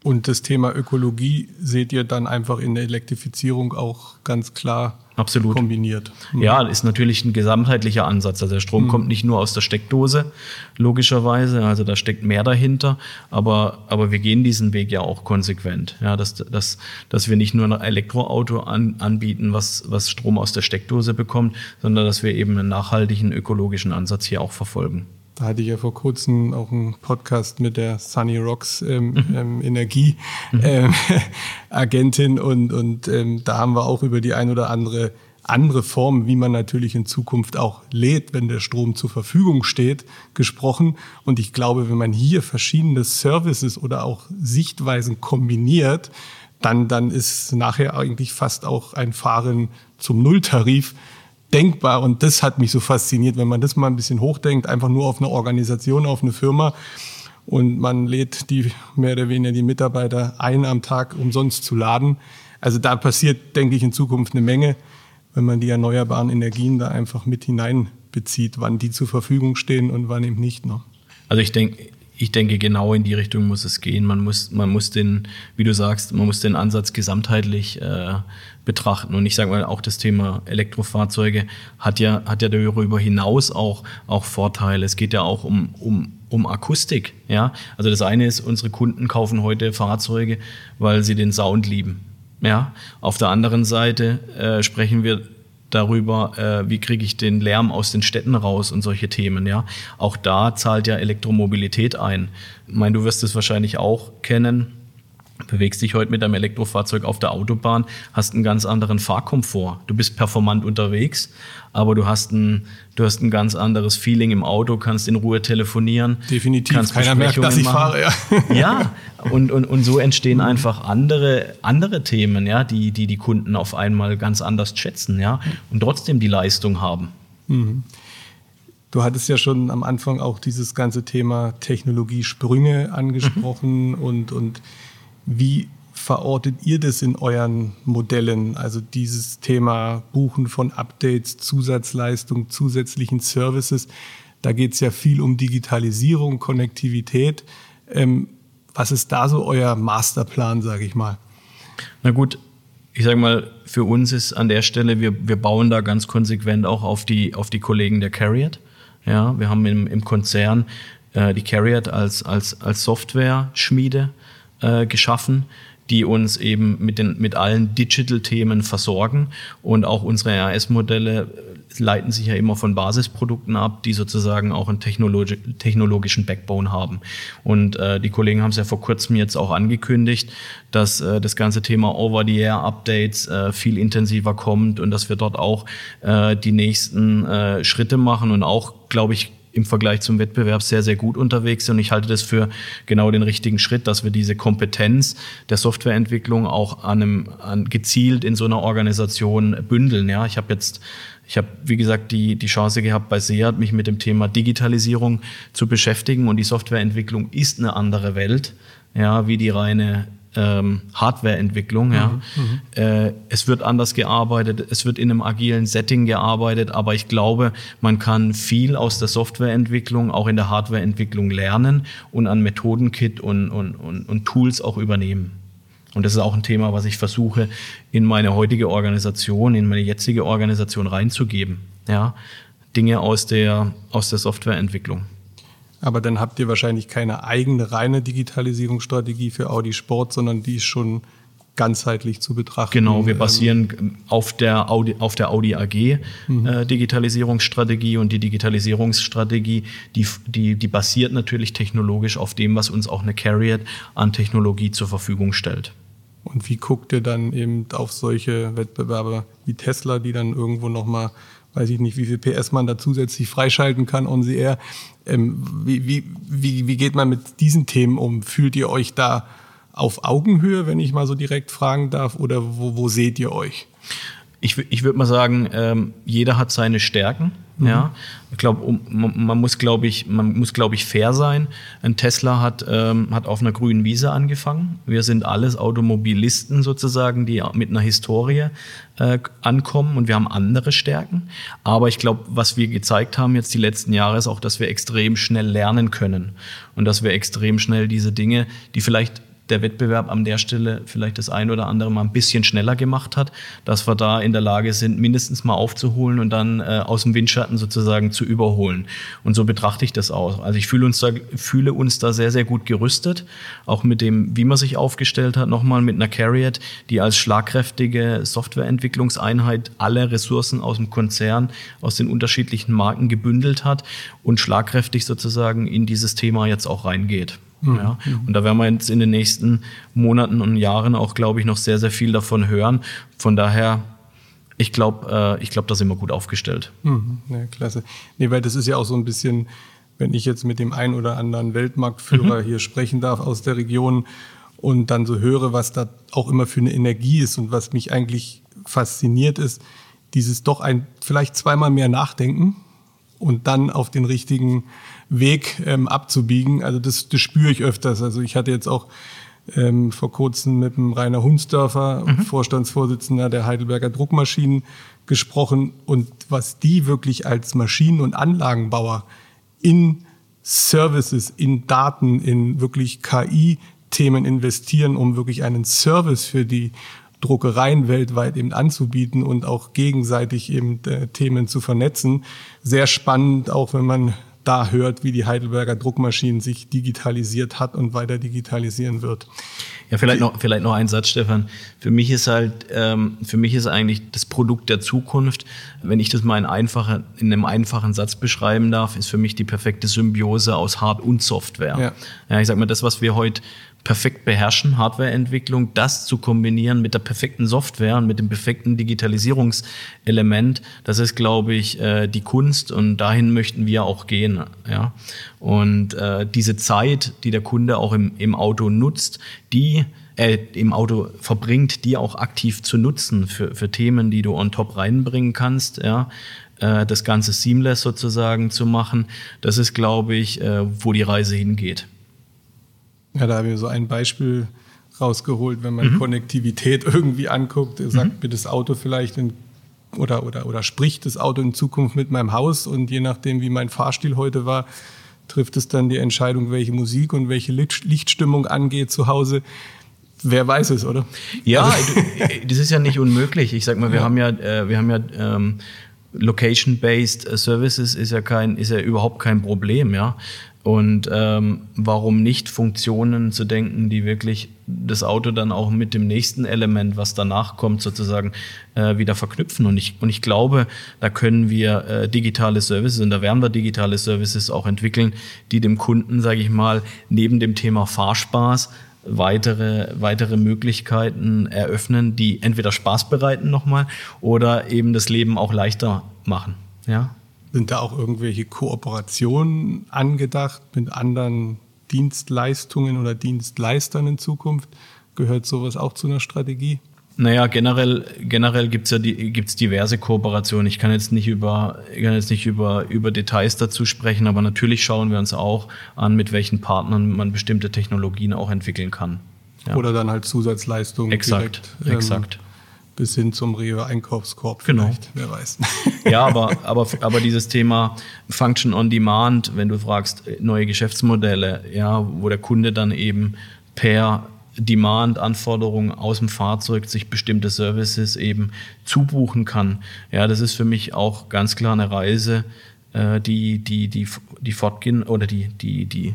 Und das Thema Ökologie seht ihr dann einfach in der Elektrifizierung auch ganz klar Absolut. kombiniert. Mhm. Ja, ist natürlich ein gesamtheitlicher Ansatz. Also der Strom mhm. kommt nicht nur aus der Steckdose, logischerweise. Also da steckt mehr dahinter. Aber, aber wir gehen diesen Weg ja auch konsequent. Ja, dass, dass, dass wir nicht nur ein Elektroauto an, anbieten, was, was Strom aus der Steckdose bekommt, sondern dass wir eben einen nachhaltigen ökologischen Ansatz hier auch verfolgen. Da hatte ich ja vor kurzem auch einen Podcast mit der Sunny Rocks ähm, mhm. ähm, Energieagentin mhm. ähm, *laughs* und, und ähm, da haben wir auch über die ein oder andere andere Form, wie man natürlich in Zukunft auch lädt, wenn der Strom zur Verfügung steht, gesprochen. Und ich glaube, wenn man hier verschiedene Services oder auch Sichtweisen kombiniert, dann, dann ist nachher eigentlich fast auch ein Fahren zum Nulltarif denkbar. Und das hat mich so fasziniert, wenn man das mal ein bisschen hochdenkt, einfach nur auf eine Organisation, auf eine Firma. Und man lädt die mehr oder weniger die Mitarbeiter ein am Tag umsonst zu laden. Also da passiert, denke ich, in Zukunft eine Menge, wenn man die erneuerbaren Energien da einfach mit hineinbezieht, wann die zur Verfügung stehen und wann eben nicht. Ne? Also ich denke, ich denke, genau in die Richtung muss es gehen. Man muss, man muss den, wie du sagst, man muss den Ansatz gesamtheitlich äh, betrachten. Und ich sage mal, auch das Thema Elektrofahrzeuge hat ja, hat ja darüber hinaus auch, auch Vorteile. Es geht ja auch um, um, um Akustik. Ja? Also das eine ist, unsere Kunden kaufen heute Fahrzeuge, weil sie den Sound lieben. Ja? Auf der anderen Seite äh, sprechen wir darüber, äh, wie kriege ich den Lärm aus den Städten raus und solche Themen. Ja, auch da zahlt ja Elektromobilität ein. Ich meine, du wirst es wahrscheinlich auch kennen bewegst dich heute mit deinem Elektrofahrzeug auf der Autobahn, hast einen ganz anderen Fahrkomfort. Du bist performant unterwegs, aber du hast ein, du hast ein ganz anderes Feeling im Auto, kannst in Ruhe telefonieren. Definitiv, kannst keiner merkt, dass ich machen. fahre. Ja, ja und, und, und so entstehen einfach andere, andere Themen, ja, die, die die Kunden auf einmal ganz anders schätzen ja, und trotzdem die Leistung haben. Mhm. Du hattest ja schon am Anfang auch dieses ganze Thema Technologiesprünge angesprochen mhm. und, und wie verortet ihr das in euren Modellen? Also dieses Thema Buchen von Updates, Zusatzleistung, zusätzlichen Services. Da geht es ja viel um Digitalisierung, Konnektivität. Ähm, was ist da so euer Masterplan, sage ich mal? Na gut, ich sage mal, für uns ist an der Stelle, wir, wir bauen da ganz konsequent auch auf die, auf die Kollegen der Carriot. Ja, wir haben im, im Konzern äh, die Carriot als, als, als Software-Schmiede äh, geschaffen, die uns eben mit, den, mit allen Digital-Themen versorgen. Und auch unsere RS-Modelle äh, leiten sich ja immer von Basisprodukten ab, die sozusagen auch einen technologi technologischen Backbone haben. Und äh, die Kollegen haben es ja vor kurzem jetzt auch angekündigt, dass äh, das ganze Thema Over-the-Air-Updates äh, viel intensiver kommt und dass wir dort auch äh, die nächsten äh, Schritte machen und auch, glaube ich, im Vergleich zum Wettbewerb sehr, sehr gut unterwegs sind. Und ich halte das für genau den richtigen Schritt, dass wir diese Kompetenz der Softwareentwicklung auch an einem, an, gezielt in so einer Organisation bündeln. Ja, ich habe jetzt ich habe, wie gesagt, die, die Chance gehabt, bei Seat mich mit dem Thema Digitalisierung zu beschäftigen und die Softwareentwicklung ist eine andere Welt, ja, wie die reine ähm, Hardwareentwicklung. Ja. Mhm, äh, es wird anders gearbeitet, es wird in einem agilen Setting gearbeitet, aber ich glaube, man kann viel aus der Softwareentwicklung auch in der Hardwareentwicklung lernen und an Methodenkit und, und, und, und Tools auch übernehmen. Und das ist auch ein Thema, was ich versuche, in meine heutige Organisation, in meine jetzige Organisation reinzugeben. Ja, Dinge aus der, aus der Softwareentwicklung. Aber dann habt ihr wahrscheinlich keine eigene reine Digitalisierungsstrategie für Audi Sport, sondern die ist schon ganzheitlich zu betrachten. Genau, wir basieren ähm, auf der Audi, auf der Audi AG mhm. äh, Digitalisierungsstrategie und die Digitalisierungsstrategie, die, die, die basiert natürlich technologisch auf dem, was uns auch eine Carrier an Technologie zur Verfügung stellt. Und wie guckt ihr dann eben auf solche Wettbewerbe wie Tesla, die dann irgendwo nochmal, weiß ich nicht, wie viel PS man da zusätzlich freischalten kann on the air. Ähm, wie, wie, wie, wie geht man mit diesen Themen um? Fühlt ihr euch da auf Augenhöhe, wenn ich mal so direkt fragen darf, oder wo, wo seht ihr euch? Ich, ich würde mal sagen, ähm, jeder hat seine Stärken. Mhm. Ja, ich glaube, um, man, muss, glaube ich, man muss, glaube ich, fair sein. Ein Tesla hat ähm, hat auf einer grünen Wiese angefangen. Wir sind alles Automobilisten sozusagen, die mit einer Historie äh, ankommen und wir haben andere Stärken. Aber ich glaube, was wir gezeigt haben jetzt die letzten Jahre ist auch, dass wir extrem schnell lernen können und dass wir extrem schnell diese Dinge, die vielleicht der Wettbewerb an der Stelle vielleicht das ein oder andere mal ein bisschen schneller gemacht hat, dass wir da in der Lage sind, mindestens mal aufzuholen und dann äh, aus dem Windschatten sozusagen zu überholen. Und so betrachte ich das auch. Also ich fühle uns da, fühle uns da sehr, sehr gut gerüstet, auch mit dem, wie man sich aufgestellt hat, nochmal mit einer Carriot, die als schlagkräftige Softwareentwicklungseinheit alle Ressourcen aus dem Konzern, aus den unterschiedlichen Marken gebündelt hat und schlagkräftig sozusagen in dieses Thema jetzt auch reingeht. Mhm. Ja. Und da werden wir jetzt in den nächsten Monaten und Jahren auch, glaube ich, noch sehr, sehr viel davon hören. Von daher, ich glaube, äh, ich glaube, da sind wir gut aufgestellt. Mhm. Ja, klasse. Nee, weil das ist ja auch so ein bisschen, wenn ich jetzt mit dem einen oder anderen Weltmarktführer mhm. hier sprechen darf aus der Region und dann so höre, was da auch immer für eine Energie ist und was mich eigentlich fasziniert ist, dieses doch ein vielleicht zweimal mehr nachdenken und dann auf den richtigen Weg ähm, abzubiegen. Also das, das spüre ich öfters. Also ich hatte jetzt auch ähm, vor kurzem mit dem Rainer Hunsdörfer, mhm. Vorstandsvorsitzender der Heidelberger Druckmaschinen, gesprochen und was die wirklich als Maschinen- und Anlagenbauer in Services, in Daten, in wirklich KI-Themen investieren, um wirklich einen Service für die Druckereien weltweit eben anzubieten und auch gegenseitig eben äh, Themen zu vernetzen. Sehr spannend, auch wenn man da hört, wie die Heidelberger Druckmaschinen sich digitalisiert hat und weiter digitalisieren wird. Ja, vielleicht noch, vielleicht noch ein Satz, Stefan. Für mich ist halt, ähm, für mich ist eigentlich das Produkt der Zukunft, wenn ich das mal in, einfache, in einem einfachen Satz beschreiben darf, ist für mich die perfekte Symbiose aus Hard- und Software. Ja. ja, ich sag mal, das, was wir heute perfekt beherrschen, Hardwareentwicklung, das zu kombinieren mit der perfekten Software und mit dem perfekten Digitalisierungselement, das ist, glaube ich, äh, die Kunst und dahin möchten wir auch gehen. Ja? Und äh, diese Zeit, die der Kunde auch im, im Auto nutzt, die äh, im Auto verbringt, die auch aktiv zu nutzen für, für Themen, die du on top reinbringen kannst, ja, äh, das Ganze seamless sozusagen zu machen, das ist, glaube ich, äh, wo die Reise hingeht. Ja, da haben wir so ein Beispiel rausgeholt, wenn man mhm. Konnektivität irgendwie anguckt, sagt mhm. mir das Auto vielleicht in, oder, oder, oder spricht das Auto in Zukunft mit meinem Haus und je nachdem, wie mein Fahrstil heute war, trifft es dann die Entscheidung, welche Musik und welche Lichtstimmung angeht zu Hause. Wer weiß es, oder? Ja, also das ist ja nicht unmöglich. Ich sag mal, wir ja. haben ja, äh, wir haben ja ähm, Location-based Services ist ja kein, ist ja überhaupt kein Problem, ja. Und ähm, warum nicht Funktionen zu denken, die wirklich das Auto dann auch mit dem nächsten Element, was danach kommt, sozusagen äh, wieder verknüpfen. Und ich, und ich glaube, da können wir äh, digitale Services und da werden wir digitale Services auch entwickeln, die dem Kunden, sage ich mal, neben dem Thema Fahrspaß weitere, weitere Möglichkeiten eröffnen, die entweder Spaß bereiten nochmal oder eben das Leben auch leichter machen. Ja? Sind da auch irgendwelche Kooperationen angedacht mit anderen Dienstleistungen oder Dienstleistern in Zukunft? Gehört sowas auch zu einer Strategie? Naja, generell, generell gibt's ja die, gibt's diverse Kooperationen. Ich kann jetzt nicht über, kann jetzt nicht über, über Details dazu sprechen, aber natürlich schauen wir uns auch an, mit welchen Partnern man bestimmte Technologien auch entwickeln kann. Ja. Oder dann halt Zusatzleistungen. Exakt, direkt, ähm, exakt bis hin zum Rewe-Einkaufskorb genau. vielleicht, wer weiß. *laughs* Ja, aber, *laughs* aber, aber dieses Thema Function on Demand, wenn du fragst, neue Geschäftsmodelle, ja, wo der Kunde dann eben per Demand-Anforderungen aus dem Fahrzeug sich bestimmte Services eben zubuchen kann. Ja, das ist für mich auch ganz klar eine Reise, äh, die, die, die, die fortgehen oder die, die, die,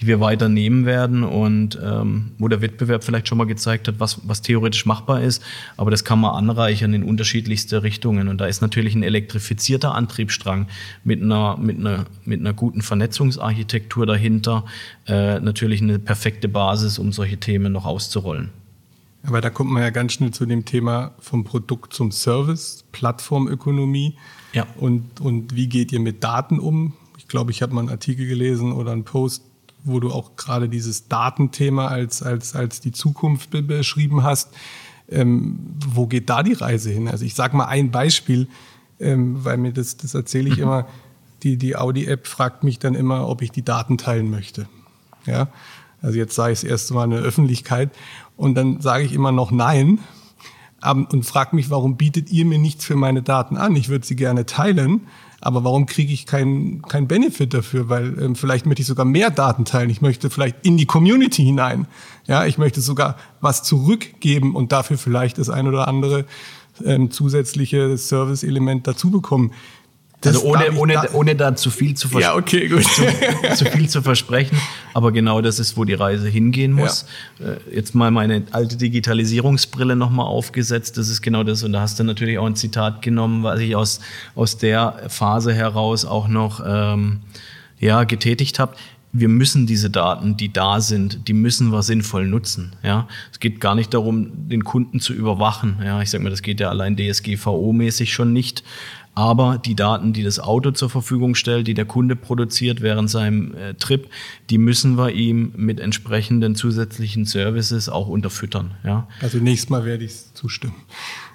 die wir weiter nehmen werden und ähm, wo der Wettbewerb vielleicht schon mal gezeigt hat, was, was theoretisch machbar ist, aber das kann man anreichern in unterschiedlichste Richtungen. Und da ist natürlich ein elektrifizierter Antriebsstrang mit einer, mit einer, mit einer guten Vernetzungsarchitektur dahinter äh, natürlich eine perfekte Basis, um solche Themen noch auszurollen. Aber da kommt man ja ganz schnell zu dem Thema vom Produkt zum Service, Plattformökonomie. Ja. Und, und wie geht ihr mit Daten um? Ich glaube, ich habe mal einen Artikel gelesen oder einen Post, wo du auch gerade dieses Datenthema als, als, als die Zukunft be beschrieben hast. Ähm, wo geht da die Reise hin? Also ich sage mal ein Beispiel, ähm, weil mir das, das erzähle ich *laughs* immer. Die, die Audi-App fragt mich dann immer, ob ich die Daten teilen möchte. Ja, also jetzt sage ich es erst mal in der Öffentlichkeit und dann sage ich immer noch nein und frage mich, warum bietet ihr mir nichts für meine Daten an? Ich würde sie gerne teilen, aber warum kriege ich keinen kein Benefit dafür? Weil ähm, vielleicht möchte ich sogar mehr Daten teilen. Ich möchte vielleicht in die Community hinein. Ja, ich möchte sogar was zurückgeben und dafür vielleicht das ein oder andere ähm, zusätzliche Service-Element dazu bekommen. Das also ohne, ohne, da, ohne da zu viel zu, ja, okay, gut. zu, *laughs* zu, viel zu versprechen. Aber genau das ist, wo die Reise hingehen muss. Ja. Äh, jetzt mal meine alte Digitalisierungsbrille nochmal aufgesetzt. Das ist genau das. Und da hast du natürlich auch ein Zitat genommen, was ich aus, aus der Phase heraus auch noch ähm, ja, getätigt habe wir müssen diese Daten, die da sind, die müssen wir sinnvoll nutzen. Ja, es geht gar nicht darum, den Kunden zu überwachen. Ja, ich sage mal, das geht ja allein DSGVO-mäßig schon nicht. Aber die Daten, die das Auto zur Verfügung stellt, die der Kunde produziert während seinem äh, Trip, die müssen wir ihm mit entsprechenden zusätzlichen Services auch unterfüttern. Ja? Also nächstes Mal werde ich zustimmen.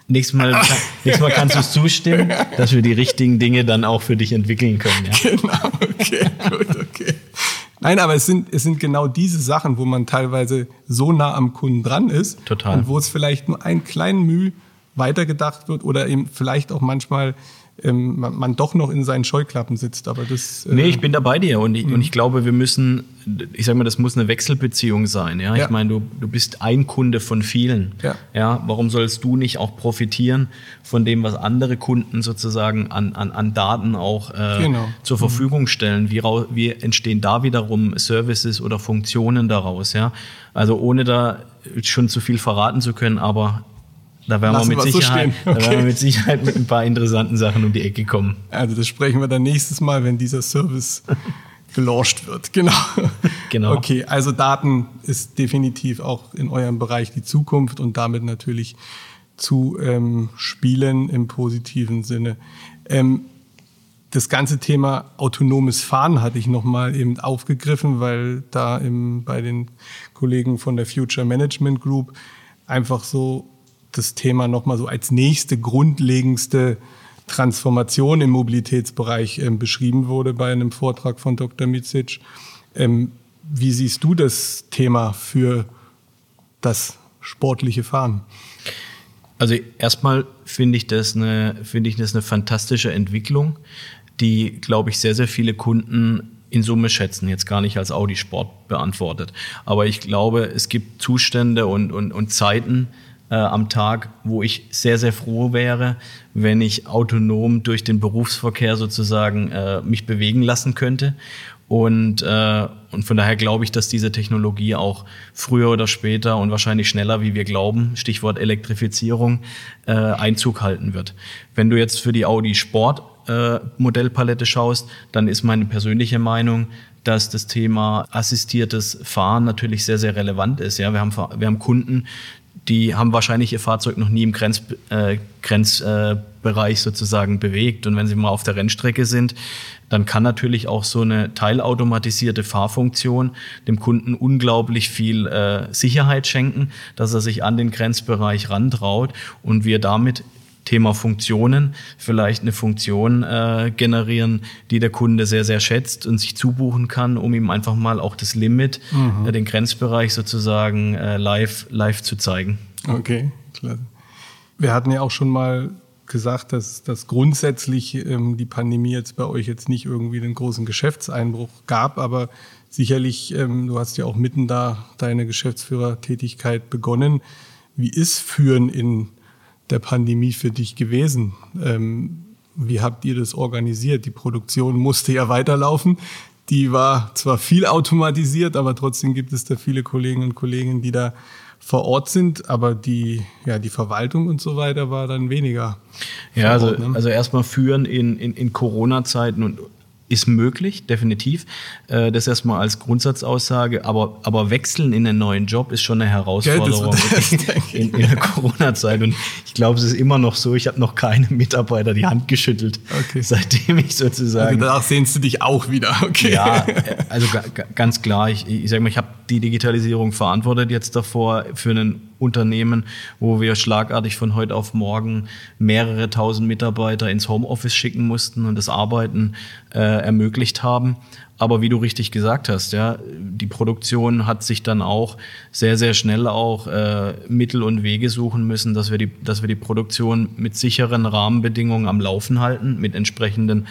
Nächstes Mal, nächstes Mal kannst du zustimmen, dass wir die richtigen Dinge dann auch für dich entwickeln können. Ja? Genau, okay, gut, okay. Nein, aber es sind, es sind genau diese Sachen, wo man teilweise so nah am Kunden dran ist. Total. Und wo es vielleicht nur einen kleinen Mühe weitergedacht wird oder eben vielleicht auch manchmal ähm, man, man, doch noch in seinen Scheuklappen sitzt. Aber das. Äh nee, ich bin da bei dir und ich, und ich glaube, wir müssen, ich sage mal, das muss eine Wechselbeziehung sein. Ja, ja. ich meine, du, du bist ein Kunde von vielen. Ja. ja, warum sollst du nicht auch profitieren von dem, was andere Kunden sozusagen an, an, an Daten auch äh, genau. zur mhm. Verfügung stellen? Wie, wie entstehen da wiederum Services oder Funktionen daraus? Ja, also ohne da schon zu viel verraten zu können, aber da werden, wir mit, Sicherheit, so okay. da werden wir mit Sicherheit mit ein paar interessanten Sachen um die Ecke kommen. Also das sprechen wir dann nächstes Mal, wenn dieser Service gelauncht wird. *laughs* Genau. genau. Okay, also Daten ist definitiv auch in eurem Bereich die Zukunft und damit natürlich zu ähm, spielen im positiven Sinne. Ähm, das ganze Thema autonomes Fahren hatte ich nochmal eben aufgegriffen, weil da im, bei den Kollegen von der Future Management Group einfach so das Thema nochmal so als nächste grundlegendste Transformation im Mobilitätsbereich ähm, beschrieben wurde bei einem Vortrag von Dr. Mizic. Ähm, wie siehst du das Thema für das sportliche Fahren? Also erstmal finde ich das eine, ich das eine fantastische Entwicklung, die, glaube ich, sehr, sehr viele Kunden in Summe schätzen, jetzt gar nicht als Audi Sport beantwortet. Aber ich glaube, es gibt Zustände und, und, und Zeiten, äh, am Tag, wo ich sehr, sehr froh wäre, wenn ich autonom durch den Berufsverkehr sozusagen äh, mich bewegen lassen könnte. Und, äh, und von daher glaube ich, dass diese Technologie auch früher oder später und wahrscheinlich schneller, wie wir glauben, Stichwort Elektrifizierung, äh, Einzug halten wird. Wenn du jetzt für die Audi Sport äh, Modellpalette schaust, dann ist meine persönliche Meinung, dass das Thema assistiertes Fahren natürlich sehr, sehr relevant ist. Ja, wir haben, wir haben Kunden, die haben wahrscheinlich ihr Fahrzeug noch nie im Grenz, äh, Grenzbereich sozusagen bewegt. Und wenn sie mal auf der Rennstrecke sind, dann kann natürlich auch so eine teilautomatisierte Fahrfunktion dem Kunden unglaublich viel äh, Sicherheit schenken, dass er sich an den Grenzbereich rantraut und wir damit Thema Funktionen vielleicht eine Funktion äh, generieren, die der Kunde sehr, sehr schätzt und sich zubuchen kann, um ihm einfach mal auch das Limit, mhm. äh, den Grenzbereich sozusagen äh, live, live zu zeigen. Okay, klasse. Wir hatten ja auch schon mal gesagt, dass, dass grundsätzlich ähm, die Pandemie jetzt bei euch jetzt nicht irgendwie einen großen Geschäftseinbruch gab, aber sicherlich, ähm, du hast ja auch mitten da deine Geschäftsführertätigkeit begonnen. Wie ist Führen in der Pandemie für dich gewesen? Ähm, wie habt ihr das organisiert? Die Produktion musste ja weiterlaufen. Die war zwar viel automatisiert, aber trotzdem gibt es da viele Kolleginnen und Kollegen, die da vor Ort sind, aber die, ja, die Verwaltung und so weiter war dann weniger. Ja, also, Ort, ne? also erstmal führen in, in, in Corona-Zeiten und ist möglich, definitiv. Äh, das erstmal als Grundsatzaussage, aber, aber wechseln in einen neuen Job ist schon eine Herausforderung *laughs* das in, in, der Corona-Zeit. Und ich glaube, es ist immer noch so, ich habe noch keinem Mitarbeiter die Hand geschüttelt, okay. seitdem ich sozusagen. Also danach sehnst du dich auch wieder, okay. Ja, also ganz klar, ich, ich sage mal, ich habe die Digitalisierung verantwortet jetzt davor für einen Unternehmen, wo wir schlagartig von heute auf morgen mehrere tausend Mitarbeiter ins Homeoffice schicken mussten und das Arbeiten äh, ermöglicht haben. Aber wie du richtig gesagt hast, ja, die Produktion hat sich dann auch sehr, sehr schnell auch äh, Mittel und Wege suchen müssen, dass wir, die, dass wir die Produktion mit sicheren Rahmenbedingungen am Laufen halten, mit entsprechenden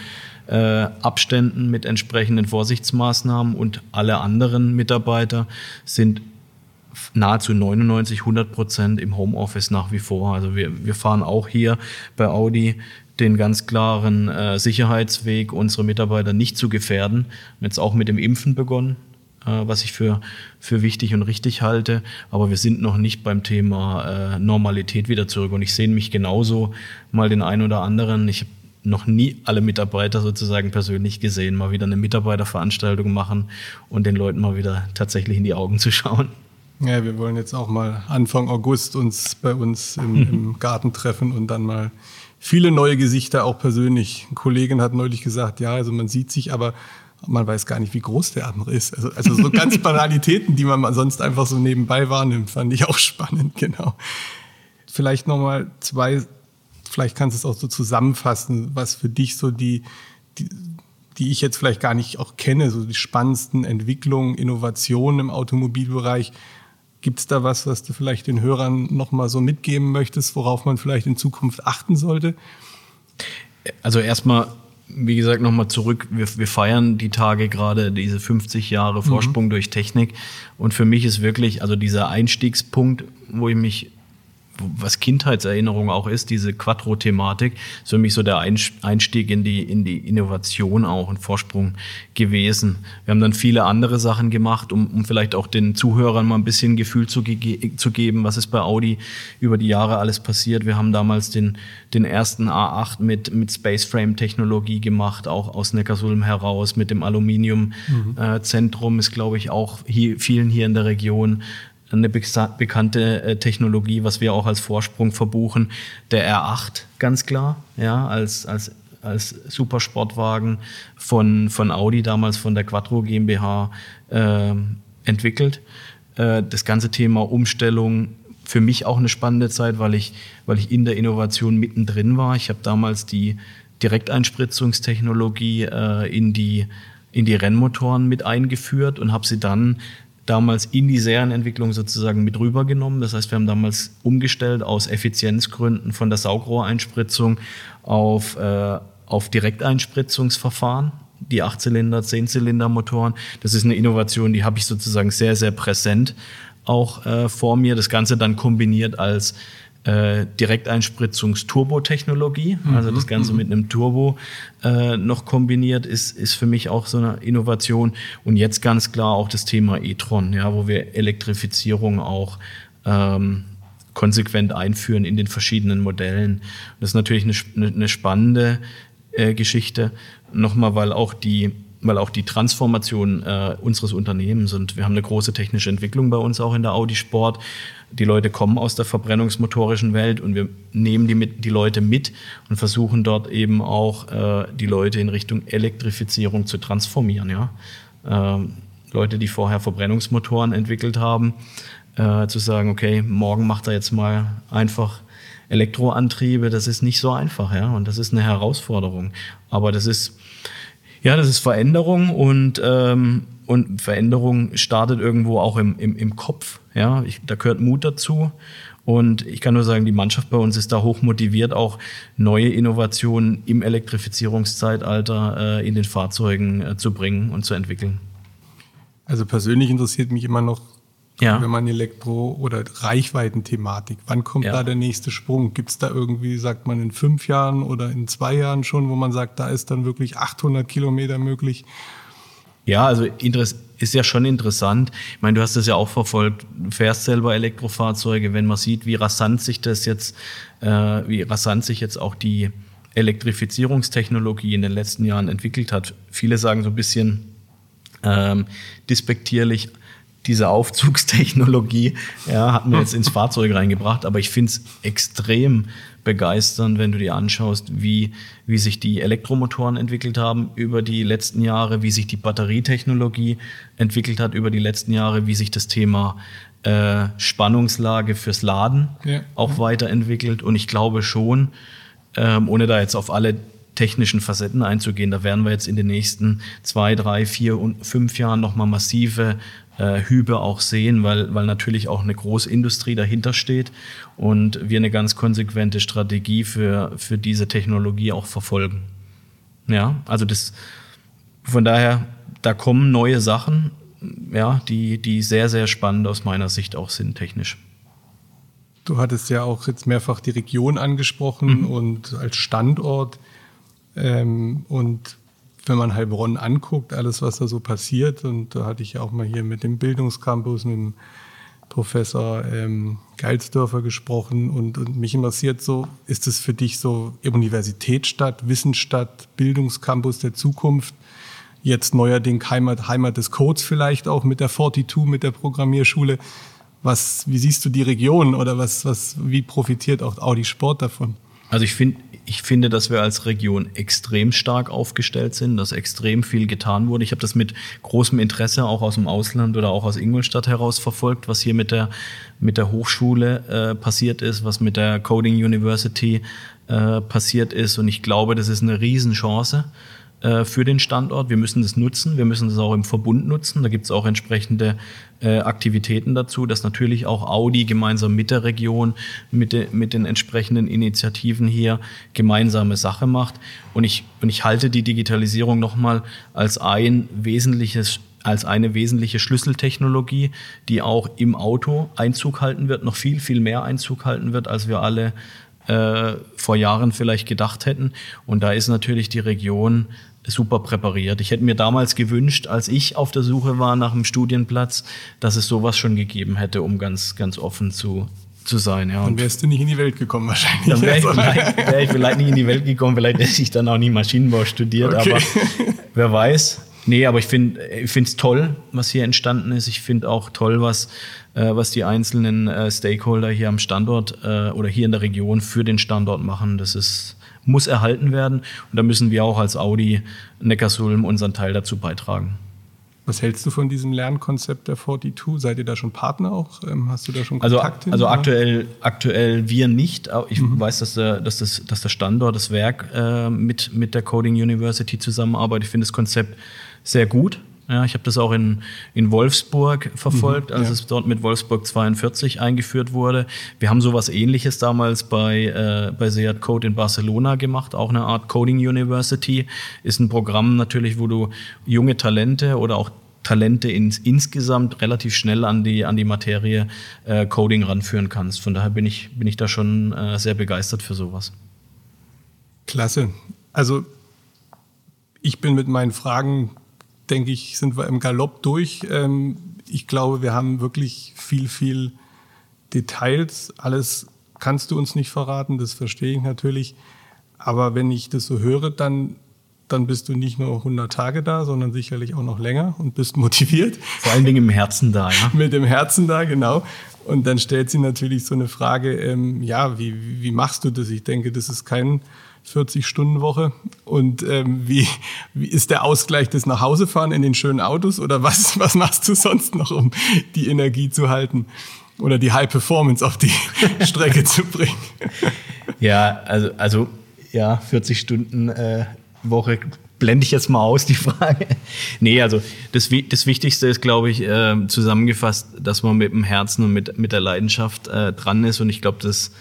äh, Abständen, mit entsprechenden Vorsichtsmaßnahmen und alle anderen Mitarbeiter sind nahezu 99, 100 Prozent im Homeoffice nach wie vor. Also wir, wir fahren auch hier bei Audi den ganz klaren äh, Sicherheitsweg, unsere Mitarbeiter nicht zu gefährden. Jetzt auch mit dem Impfen begonnen, äh, was ich für, für wichtig und richtig halte. Aber wir sind noch nicht beim Thema äh, Normalität wieder zurück. Und ich sehe mich genauso mal den einen oder anderen. Ich habe noch nie alle Mitarbeiter sozusagen persönlich gesehen, mal wieder eine Mitarbeiterveranstaltung machen und den Leuten mal wieder tatsächlich in die Augen zu schauen. Ja, wir wollen jetzt auch mal Anfang August uns bei uns im, *laughs* im Garten treffen und dann mal viele neue Gesichter auch persönlich. Eine Kollegin hat neulich gesagt, ja, also man sieht sich, aber man weiß gar nicht, wie groß der andere ist. Also, also so ganz *laughs* Banalitäten, die man sonst einfach so nebenbei wahrnimmt, fand ich auch spannend, genau. Vielleicht nochmal zwei, vielleicht kannst du es auch so zusammenfassen, was für dich so die, die, die ich jetzt vielleicht gar nicht auch kenne, so die spannendsten Entwicklungen, Innovationen im Automobilbereich Gibt es da was, was du vielleicht den Hörern nochmal so mitgeben möchtest, worauf man vielleicht in Zukunft achten sollte? Also erstmal, wie gesagt, nochmal zurück. Wir, wir, feiern die Tage gerade diese 50 Jahre Vorsprung mhm. durch Technik. Und für mich ist wirklich, also dieser Einstiegspunkt, wo ich mich was Kindheitserinnerung auch ist, diese Quattro-Thematik, ist für mich so der Einstieg in die, in die Innovation auch, ein Vorsprung gewesen. Wir haben dann viele andere Sachen gemacht, um, um vielleicht auch den Zuhörern mal ein bisschen Gefühl zu, ge zu geben, was ist bei Audi über die Jahre alles passiert. Wir haben damals den, den ersten A8 mit, mit Spaceframe-Technologie gemacht, auch aus Neckarsulm heraus, mit dem Aluminium-Zentrum mhm. äh, ist, glaube ich, auch hier, vielen hier in der Region eine bekannte äh, Technologie, was wir auch als Vorsprung verbuchen. Der R8, ganz klar, ja, als, als, als Supersportwagen von, von Audi, damals von der Quattro GmbH äh, entwickelt. Äh, das ganze Thema Umstellung, für mich auch eine spannende Zeit, weil ich, weil ich in der Innovation mittendrin war. Ich habe damals die Direkteinspritzungstechnologie äh, in die in die Rennmotoren mit eingeführt und habe sie dann damals in die Serienentwicklung sozusagen mit rübergenommen. Das heißt, wir haben damals umgestellt aus Effizienzgründen von der Saugrohreinspritzung auf, äh, auf Direkteinspritzungsverfahren. Die 8-Zylinder, 10-Zylinder-Motoren. Das ist eine Innovation, die habe ich sozusagen sehr, sehr präsent auch äh, vor mir. Das Ganze dann kombiniert als äh, Direkteinspritzungs-Turbo-Technologie, mhm. also das Ganze mhm. mit einem Turbo äh, noch kombiniert, ist, ist für mich auch so eine Innovation. Und jetzt ganz klar auch das Thema e-tron, ja, wo wir Elektrifizierung auch ähm, konsequent einführen in den verschiedenen Modellen. Das ist natürlich eine, eine spannende äh, Geschichte, nochmal, weil auch die weil auch die Transformation äh, unseres Unternehmens und wir haben eine große technische Entwicklung bei uns auch in der Audi Sport. Die Leute kommen aus der verbrennungsmotorischen Welt und wir nehmen die, mit, die Leute mit und versuchen dort eben auch äh, die Leute in Richtung Elektrifizierung zu transformieren. Ja? Ähm, Leute, die vorher Verbrennungsmotoren entwickelt haben, äh, zu sagen, okay, morgen macht er jetzt mal einfach Elektroantriebe, das ist nicht so einfach, ja, und das ist eine Herausforderung. Aber das ist ja, das ist Veränderung und, ähm, und Veränderung startet irgendwo auch im, im, im Kopf. Ja, ich, da gehört Mut dazu. Und ich kann nur sagen, die Mannschaft bei uns ist da hoch motiviert, auch neue Innovationen im Elektrifizierungszeitalter äh, in den Fahrzeugen äh, zu bringen und zu entwickeln. Also persönlich interessiert mich immer noch, ja. wenn man Elektro- oder Reichweitenthematik, wann kommt ja. da der nächste Sprung? Gibt es da irgendwie, sagt man, in fünf Jahren oder in zwei Jahren schon, wo man sagt, da ist dann wirklich 800 Kilometer möglich? Ja, also ist ja schon interessant. Ich meine, du hast das ja auch verfolgt. Du fährst selber Elektrofahrzeuge, wenn man sieht, wie rasant sich das jetzt, äh, wie rasant sich jetzt auch die Elektrifizierungstechnologie in den letzten Jahren entwickelt hat. Viele sagen so ein bisschen ähm, dispektierlich, diese Aufzugstechnologie ja, hat mir jetzt ins Fahrzeug reingebracht, aber ich finde es extrem begeisternd, wenn du dir anschaust, wie, wie sich die Elektromotoren entwickelt haben über die letzten Jahre, wie sich die Batterietechnologie entwickelt hat über die letzten Jahre, wie sich das Thema äh, Spannungslage fürs Laden ja. auch weiterentwickelt. Und ich glaube schon, ähm, ohne da jetzt auf alle technischen Facetten einzugehen, da werden wir jetzt in den nächsten zwei, drei, vier und fünf Jahren nochmal massive äh, Hübe auch sehen, weil, weil natürlich auch eine Großindustrie dahinter steht und wir eine ganz konsequente Strategie für, für diese Technologie auch verfolgen. Ja, also das, von daher, da kommen neue Sachen, ja, die, die sehr, sehr spannend aus meiner Sicht auch sind, technisch. Du hattest ja auch jetzt mehrfach die Region angesprochen mhm. und als Standort. Ähm, und wenn man Heilbronn anguckt, alles, was da so passiert, und da hatte ich auch mal hier mit dem Bildungscampus, mit dem Professor ähm, Geilsdörfer gesprochen und, und mich interessiert so, ist es für dich so Universitätsstadt, Wissensstadt, Bildungscampus der Zukunft? Jetzt neuerdings Heimat, Heimat des Codes vielleicht auch mit der 42, mit der Programmierschule. Was, wie siehst du die Region oder was, was, wie profitiert auch Audi Sport davon? Also ich finde, ich finde, dass wir als Region extrem stark aufgestellt sind, dass extrem viel getan wurde. Ich habe das mit großem Interesse auch aus dem Ausland oder auch aus Ingolstadt heraus verfolgt, was hier mit der, mit der Hochschule äh, passiert ist, was mit der Coding University äh, passiert ist. Und ich glaube, das ist eine Riesenchance äh, für den Standort. Wir müssen das nutzen, wir müssen das auch im Verbund nutzen. Da gibt es auch entsprechende äh, Aktivitäten dazu, dass natürlich auch Audi gemeinsam mit der Region, mit, de, mit den entsprechenden Initiativen hier gemeinsame Sache macht. Und ich, und ich halte die Digitalisierung nochmal als ein wesentliches als eine wesentliche Schlüsseltechnologie, die auch im Auto Einzug halten wird, noch viel, viel mehr Einzug halten wird, als wir alle äh, vor Jahren vielleicht gedacht hätten. Und da ist natürlich die Region super präpariert. Ich hätte mir damals gewünscht, als ich auf der Suche war nach einem Studienplatz, dass es sowas schon gegeben hätte, um ganz, ganz offen zu, zu sein. Ja. Dann wärst du nicht in die Welt gekommen wahrscheinlich. Dann wäre ich, vielleicht, wär ich vielleicht nicht in die Welt gekommen, vielleicht hätte ich dann auch nie Maschinenbau studiert, okay. aber wer weiß. Nee, aber ich finde es toll, was hier entstanden ist. Ich finde auch toll, was, äh, was die einzelnen äh, Stakeholder hier am Standort äh, oder hier in der Region für den Standort machen. Das ist muss erhalten werden. Und da müssen wir auch als Audi Neckarsulm unseren Teil dazu beitragen. Was hältst du von diesem Lernkonzept der 42? Seid ihr da schon Partner auch? Ähm, hast du da schon also, Kontakt Also, also aktuell, aktuell wir nicht. Ich mhm. weiß, dass der, dass, das, dass der Standort, das Werk äh, mit, mit der Coding University zusammenarbeitet. Ich finde das Konzept sehr gut. Ja, ich habe das auch in, in Wolfsburg verfolgt, mhm, als ja. es dort mit Wolfsburg 42 eingeführt wurde. Wir haben sowas ähnliches damals bei, äh, bei Seat Code in Barcelona gemacht, auch eine Art Coding University. Ist ein Programm natürlich, wo du junge Talente oder auch Talente ins, insgesamt relativ schnell an die, an die Materie äh, Coding ranführen kannst. Von daher bin ich, bin ich da schon äh, sehr begeistert für sowas. Klasse. Also ich bin mit meinen Fragen denke ich, sind wir im Galopp durch. Ähm, ich glaube, wir haben wirklich viel, viel Details. Alles kannst du uns nicht verraten, das verstehe ich natürlich. Aber wenn ich das so höre, dann, dann bist du nicht nur 100 Tage da, sondern sicherlich auch noch länger und bist motiviert. Vor allen Dingen im Herzen da, ja. Mit dem Herzen da, genau. Und dann stellt sie natürlich so eine Frage, ähm, ja, wie, wie machst du das? Ich denke, das ist kein 40-Stunden-Woche. Und ähm, wie, wie ist der Ausgleich des Nachhausefahren in den schönen Autos? Oder was, *laughs* was machst du sonst noch, um die Energie zu halten? Oder die High Performance auf die *laughs* Strecke zu bringen? Ja, also, also ja, 40 Stunden äh, Woche blende ich jetzt mal aus, die Frage. *laughs* nee, also das, das Wichtigste ist, glaube ich, äh, zusammengefasst, dass man mit dem Herzen und mit, mit der Leidenschaft äh, dran ist. Und ich glaube, das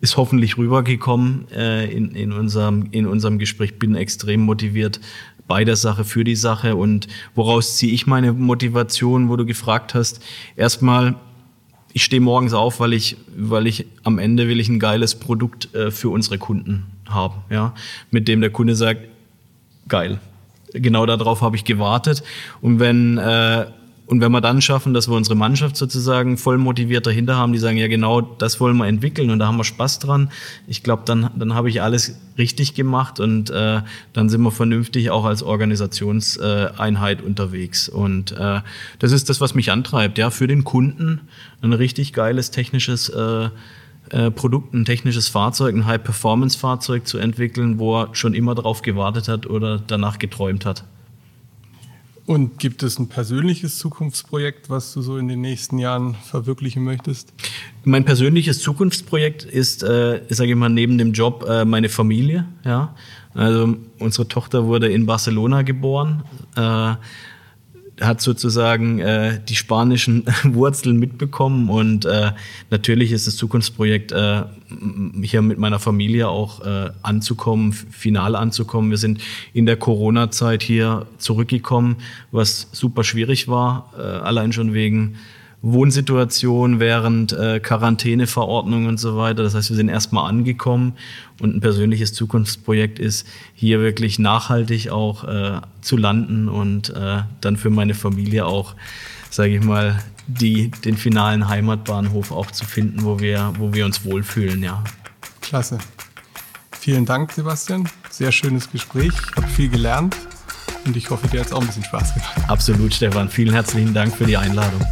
ist hoffentlich rübergekommen äh, in, in, unserem, in unserem Gespräch. Bin extrem motiviert bei der Sache, für die Sache. Und woraus ziehe ich meine Motivation, wo du gefragt hast? Erstmal, ich stehe morgens auf, weil ich, weil ich am Ende will ich ein geiles Produkt äh, für unsere Kunden haben, ja, mit dem der Kunde sagt, geil. Genau darauf habe ich gewartet. Und wenn äh, und wenn wir dann schaffen, dass wir unsere Mannschaft sozusagen voll motiviert dahinter haben, die sagen, ja genau, das wollen wir entwickeln und da haben wir Spaß dran, ich glaube, dann, dann habe ich alles richtig gemacht und äh, dann sind wir vernünftig auch als Organisationseinheit unterwegs. Und äh, das ist das, was mich antreibt, ja, für den Kunden ein richtig geiles technisches äh, äh, Produkt, ein technisches Fahrzeug, ein High-Performance-Fahrzeug zu entwickeln, wo er schon immer darauf gewartet hat oder danach geträumt hat. Und gibt es ein persönliches Zukunftsprojekt, was du so in den nächsten Jahren verwirklichen möchtest? Mein persönliches Zukunftsprojekt ist, äh, sage ich mal, neben dem Job äh, meine Familie. Ja, also unsere Tochter wurde in Barcelona geboren. Äh, hat sozusagen äh, die spanischen *laughs* Wurzeln mitbekommen und äh, natürlich ist das Zukunftsprojekt äh, hier mit meiner Familie auch äh, anzukommen, final anzukommen. Wir sind in der Corona-Zeit hier zurückgekommen, was super schwierig war, äh, allein schon wegen Wohnsituation während äh, Quarantäneverordnung und so weiter. Das heißt, wir sind erstmal angekommen und ein persönliches Zukunftsprojekt ist, hier wirklich nachhaltig auch äh, zu landen und äh, dann für meine Familie auch, sage ich mal, die, den finalen Heimatbahnhof auch zu finden, wo wir, wo wir uns wohlfühlen, ja. Klasse. Vielen Dank, Sebastian. Sehr schönes Gespräch. Ich habe viel gelernt und ich hoffe, dir hat es auch ein bisschen Spaß gemacht. Absolut, Stefan. Vielen herzlichen Dank für die Einladung.